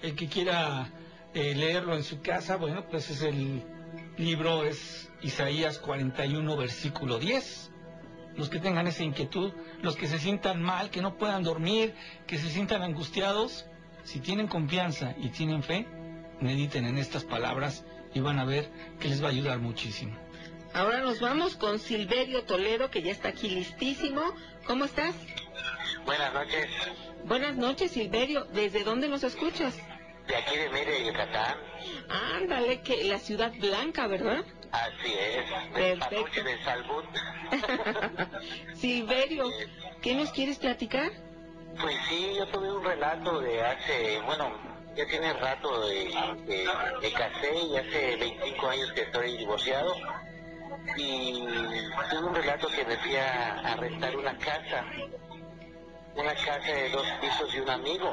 El que quiera eh, leerlo en su casa, bueno, pues es el libro, es Isaías 41, versículo 10. Los que tengan esa inquietud, los que se sientan mal, que no puedan dormir, que se sientan angustiados, si tienen confianza y tienen fe, mediten en estas palabras y van a ver que les va a ayudar muchísimo. Ahora nos vamos con Silverio Toledo, que ya está aquí listísimo. ¿Cómo estás? Buenas noches. Buenas noches, Silverio. ¿Desde dónde nos escuchas? De aquí de Mérida, Yucatán. Ándale, que la ciudad blanca, ¿verdad? Así es. Perfecto. de salud. Silverio, ¿qué nos quieres platicar? Pues sí, yo tuve un relato de hace, bueno, ya tiene rato de, de, casé y hace 25 años que estoy divorciado. Y tuve un relato que me fui a, rentar una casa, una casa de dos pisos de un amigo.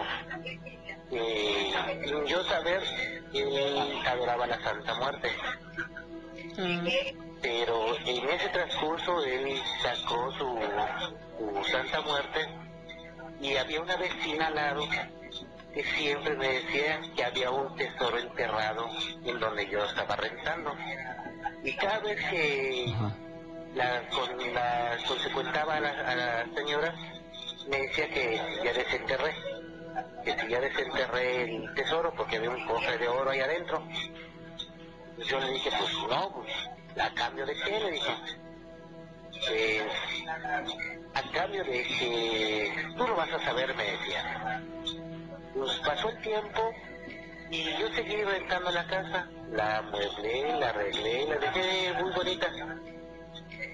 Eh, sin yo saber él adoraba la Santa Muerte. Pero en ese transcurso él sacó su, su Santa Muerte y había una vecina al lado que siempre me decía que había un tesoro enterrado en donde yo estaba rentando. Y cada vez que la, con la, consecuentaba a la, a la señora, me decía que ya desenterré que si ya desenterré el tesoro porque había un cofre de oro ahí adentro. Yo le dije, pues no, pues, ¿a cambio de qué? Le dije, pues, a cambio de que tú lo vas a saber, me decía. Pues pasó el tiempo y yo seguí rentando la casa, la amueblé, la arreglé, la dejé muy bonita.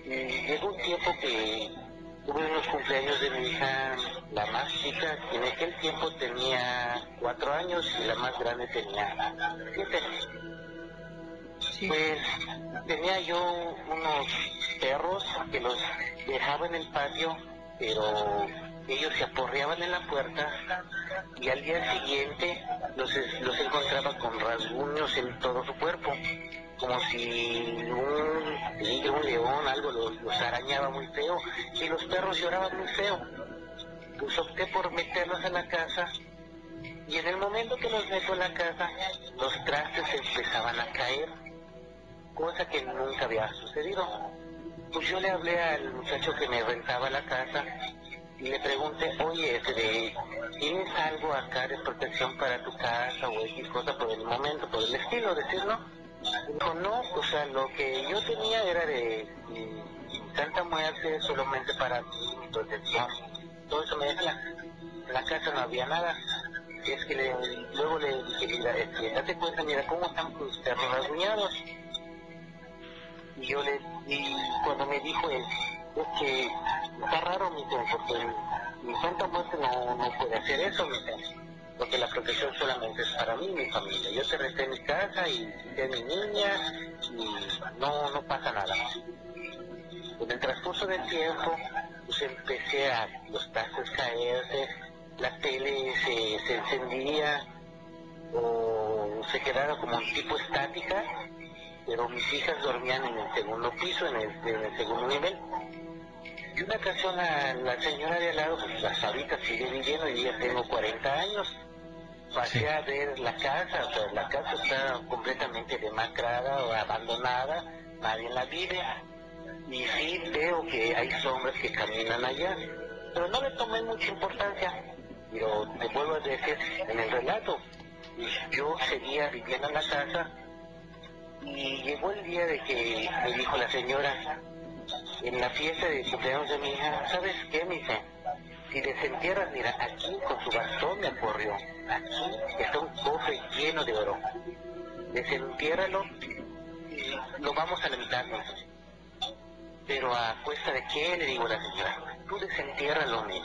Y llegó un tiempo que Tuve unos cumpleaños de mi hija, la más chica, que en aquel tiempo tenía cuatro años y la más grande tenía siete. Pues tenía yo unos perros que los dejaba en el patio, pero ellos se aporreaban en la puerta y al día siguiente los, los encontraba con rasguños en todo su cuerpo como si un tigre, un león, algo los, arañaba muy feo y los perros lloraban muy feo. Pues opté por meterlos en la casa y en el momento que los meto en la casa, los trastes empezaban a caer, cosa que nunca había sucedido. Pues yo le hablé al muchacho que me rentaba la casa y le pregunté, oye, este, ¿tienes algo acá de protección para tu casa o X cosa por el momento, por el estilo? Decir, no no, o sea, lo que yo tenía era de, Santa Muerte solamente para mi protección. Todo eso me decía. En la casa no había nada. es que le, luego le dije, mira, este, date cuenta, mira cómo están tus perros rasguñados. Y yo le, y cuando me dijo él, es que está raro, mi porque mi santa muerte no, no puede hacer eso, mi porque la protección solamente es para mí y mi familia. Yo te resté en mi casa y de mi niña y no, no pasa nada. En el transcurso del tiempo, pues empecé a los tazos caerse, la tele se, se encendía o se quedaba como un tipo estática, pero mis hijas dormían en el segundo piso, en el, en el segundo nivel. Y una ocasión la, la señora de al lado, pues las ahorita sigue viviendo, y ya tengo 40 años, pasé a ver la casa, o sea, la casa está completamente demacrada o abandonada, nadie la vive. Y sí veo que hay sombras que caminan allá, pero no le tomé mucha importancia. Pero te vuelvo a decir, en el relato, yo seguía viviendo en la casa y llegó el día de que me dijo la señora, en la fiesta de cumpleaños de mi hija, ¿sabes qué, mi Si desentierras, mira, aquí con su bastón me acorrió. Aquí está un cofre lleno de oro. Desentiérralo y lo vamos a la mitad, Pero a cuesta de qué, le digo a la señora, tú desentiérralo, mi.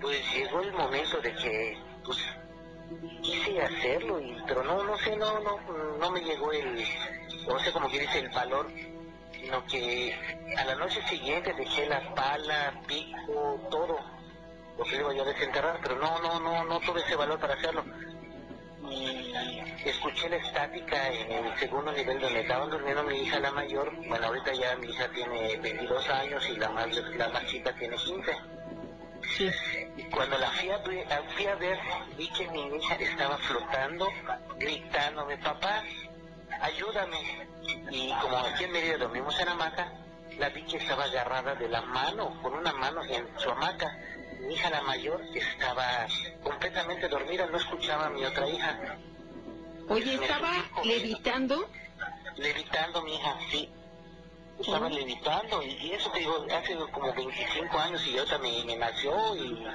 Pues llegó el momento de que, pues, quise hacerlo, y, pero no, no sé, no, no, no me llegó el, no sé cómo que dice, el valor sino que a la noche siguiente dejé la pala, pico, todo, lo que iba yo a desenterrar, pero no, no, no, no tuve ese valor para hacerlo. Y escuché la estática en el segundo nivel donde estaban durmiendo mi hija la mayor, bueno ahorita ya mi hija tiene 22 años y la más, la más chica tiene 15. Y cuando la fui a, ver, fui a ver, vi que mi hija estaba flotando, gritándome, papá, ayúdame. Y como aquí en Mérida dormimos en hamaca, la vi que estaba agarrada de la mano, con una mano en su hamaca. Mi hija la mayor estaba completamente dormida, no escuchaba a mi otra hija. Oye, ¿estaba levitando? Levitando, mi hija, sí. Estaba levitando y, eso te digo, hace como 25 años y yo también me, nació y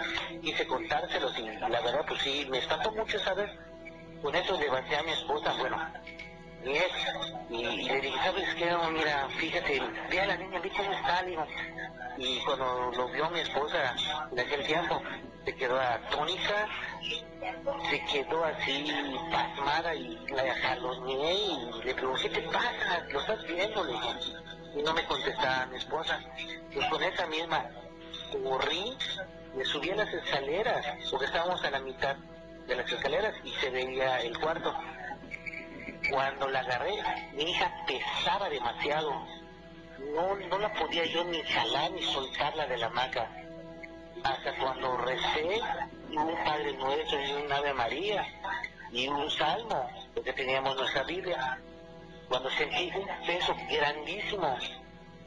hice contárselos y la verdad pues sí, me espantó mucho, ¿sabes? Con eso levanté a mi esposa, bueno, ex, y, le dije, ¿sabes qué? mira, fíjate, ve a la niña, ve cómo está, digo. Y cuando lo vio mi esposa en aquel tiempo, se quedó atónica, se quedó así pasmada y la jaloneé y le pregunté, ¿qué pasa? ¿Lo estás viendo? Le. Y no me contestaba mi esposa. Y con esa misma corrí, me subí a las escaleras, porque estábamos a la mitad de las escaleras y se veía el cuarto cuando la agarré, mi hija pesaba demasiado. No, no la podía yo ni jalar ni soltarla de la hamaca. Hasta cuando recé un Padre Nuestro y un Ave María y un Salmo, porque teníamos nuestra Biblia. Cuando sentí un peso grandísimo,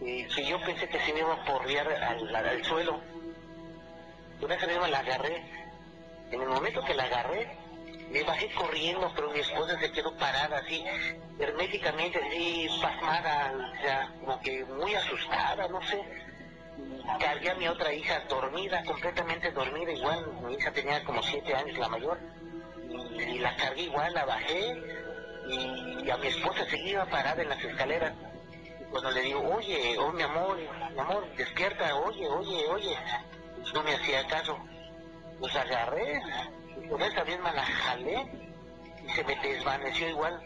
que yo pensé que se me iba a porrear al, al, suelo, una vez la agarré. En el momento que la agarré, me bajé corriendo, pero mi esposa se quedó parada así, herméticamente, así, pasmada, o sea, como que muy asustada, no sé. Cargué a mi otra hija dormida, completamente dormida, igual, mi hija tenía como siete años, la mayor, y, la cargué igual, la bajé, y, a mi esposa seguía parada en las escaleras. Y cuando le digo, oye, oh mi amor, mi amor, despierta, oye, oye, oye, no me hacía caso. Pues agarré, con esa misma la jalé y se me desvaneció igual.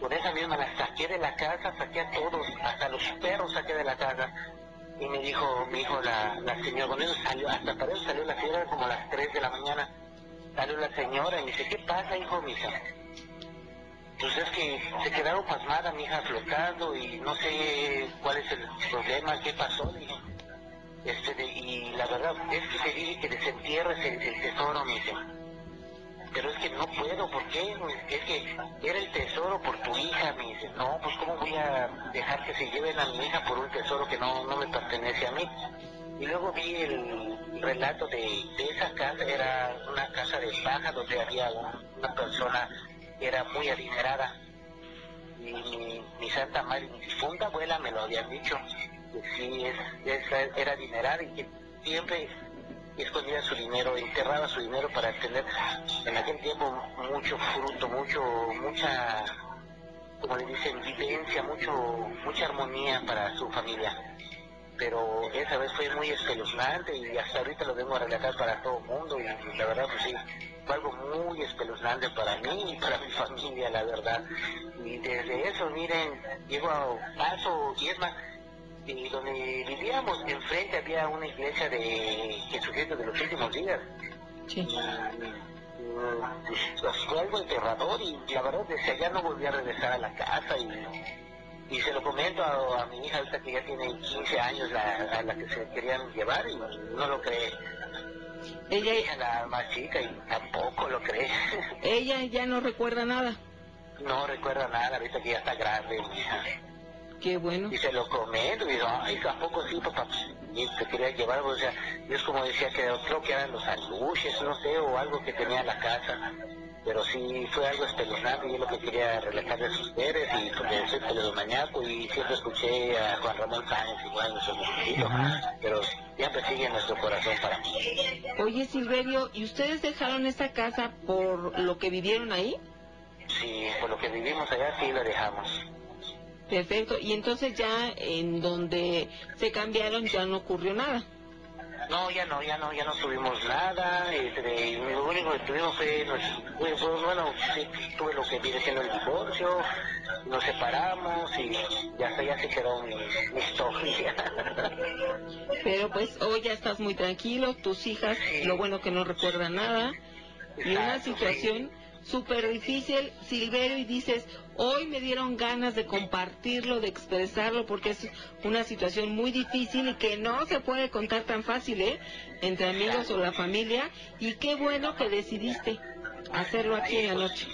Con esa misma la saqué de la casa, saqué a todos, hasta los perros saqué de la casa. Y me dijo, mi hijo, la, la señora, con eso salió, hasta para eso salió la señora como a las 3 de la mañana. Salió la señora y me dice, ¿qué pasa, hijo, mi hija? Pues es que se quedaron pasmada mi hija flotando y no sé cuál es el problema, qué pasó, Este, y la verdad es que se dice que desentierres el, el tesoro, mi hija pero es que no puedo, ¿por qué? Es que era el tesoro por tu hija, me dice, no, pues cómo voy a dejar que se lleven a mi hija por un tesoro que no, no me pertenece a mí. Y luego vi el relato de, esa casa, era una casa de paja donde había una persona que era muy adinerada. Y mi, santa madre, mi difunta abuela me lo había dicho, que sí, es, era adinerada y que siempre escondía su dinero, enterraba su dinero para tener en aquel tiempo mucho fruto, mucho, mucha, como le dicen, vivencia, mucho, mucha armonía para su familia. Pero esa vez fue muy espeluznante y hasta ahorita lo vengo a relatar para todo el mundo y, la verdad pues sí, fue algo muy espeluznante para mí y para mi familia, la verdad. Y desde eso, miren, llego a paso y es más, y donde vivíamos, enfrente había una iglesia de Jesucristo de los últimos días. Sí. Y, fue algo enterrador y la verdad desde allá no volví a regresar a la casa y, y se lo comento a, mi hija ahorita que ya tiene 15 años la, a la que se querían llevar y no lo cree. Ella es la más chica y tampoco lo cree. Ella ya no recuerda nada. No recuerda nada, ahorita que ya está grande, mi hija. Qué bueno. Y se lo comento, y ay, tampoco sí, papá, y te quería llevar, o sea, yo es como decía que creo que eran los aluches, no sé, o algo que tenía en la casa. Pero sí fue algo espeluznante y es lo que quería relatarles a ustedes, y porque soy mañaco y siempre escuché a Juan Ramón Sáenz igual, nuestro pero siempre sigue nuestro corazón para mí. Oye, Silverio, ¿y ustedes dejaron esta casa por lo que vivieron ahí? Sí, por lo que vivimos allá sí la dejamos. Perfecto. Y entonces ya en donde se cambiaron ya no ocurrió nada. No, ya no, ya no, ya no tuvimos nada. Este, lo único que tuvimos fue, pues, bueno, sí, tuve lo que viene siendo el divorcio, nos separamos y ya hasta ya se quedó mi, historia. Pero pues hoy ya estás muy tranquilo, tus hijas, lo bueno que no recuerdan nada. y una situación súper difícil, Silverio, y dices, hoy me dieron ganas de compartirlo, de expresarlo, porque es una situación muy difícil y que no se puede contar tan fácil, ¿eh? Entre amigos o la familia, y qué bueno que decidiste hacerlo aquí en la noche.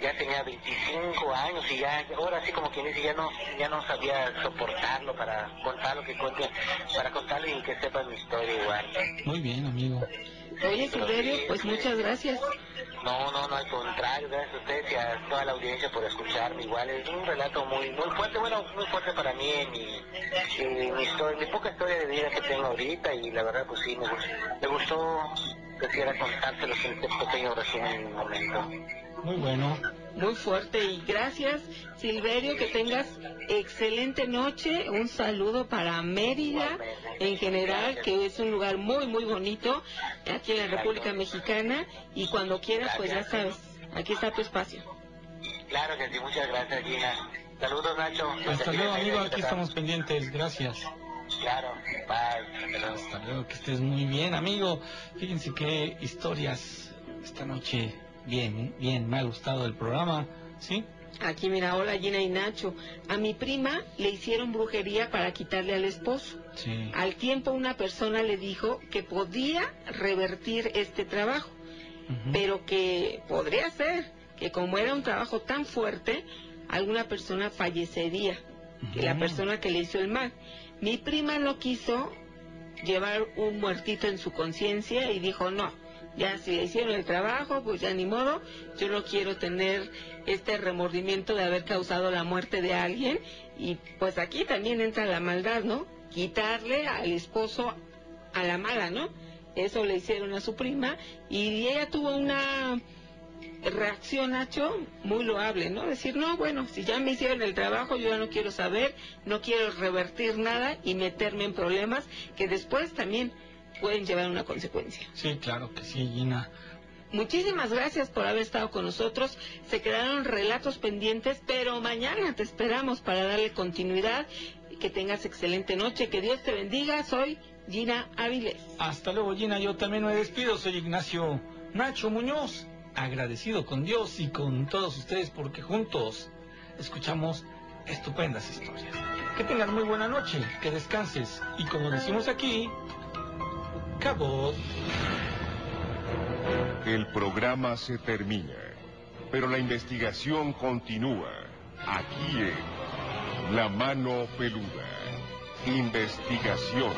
Ya tenía 25 años y ya, ahora sí como quien dice, ya no, ya no sabía soportarlo para contar lo que cuente, para contarle y que sepan mi historia igual. Muy bien, amigo. Oye, Silverio, pues muchas gracias. No, no, no, al contrario, gracias a ustedes y a toda la audiencia por escucharme. Igual es un relato muy muy fuerte, bueno, muy fuerte para mí en mi, mi, historia, mi poca historia de vida que tengo ahorita y la verdad pues sí, me, me gustó quisiera contárselos en este pequeño resumen en un momento. Muy bueno. Muy fuerte y gracias Silverio, que tengas excelente noche, un saludo para Mérida en general, que es un lugar muy muy bonito aquí en la República Mexicana y cuando quieras pues ya sabes, aquí está tu espacio. Claro que sí, muchas gracias Gina. Saludos Nacho. Hasta luego amigo, aquí estamos pendientes, gracias. Claro, bye. Hasta luego, que estés muy bien amigo. Fíjense qué historias esta noche Bien, bien, me ha gustado el programa, ¿sí? Aquí mira, hola Gina y Nacho. A mi prima le hicieron brujería para quitarle al esposo. Sí. Al tiempo una persona le dijo que podía revertir este trabajo, pero que podría ser que como era un trabajo tan fuerte, alguna persona fallecería, que la persona que le hizo el mal. Mi prima no quiso llevar un muertito en su conciencia y dijo, no, ya si le hicieron el trabajo, pues ya ni modo, yo no quiero tener este remordimiento de haber causado la muerte de alguien y pues aquí también entra la maldad, ¿no? Quitarle al esposo a la mala, ¿no? Eso le hicieron a su prima y ella tuvo una reacción, Nacho, muy loable, ¿no? Decir, no, bueno, si ya me hicieron el trabajo, yo ya no quiero saber, no quiero revertir nada y meterme en problemas que después también pueden llevar una consecuencia. Sí, claro que sí, Gina. Muchísimas gracias por haber estado con nosotros. Se quedaron relatos pendientes, pero mañana te esperamos para darle continuidad. Que tengas excelente noche. Que Dios te bendiga. Soy Gina Áviles. Hasta luego, Gina. Yo también me despido. Soy Ignacio Nacho Muñoz. Agradecido con Dios y con todos ustedes porque juntos escuchamos estupendas historias. Que tengas muy buena noche. Que descanses. Y como decimos aquí, el programa se termina, pero la investigación continúa. Aquí en La Mano Peluda. Investigación.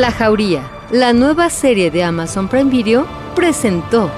La Jauría, la nueva serie de Amazon Prime Video, presentó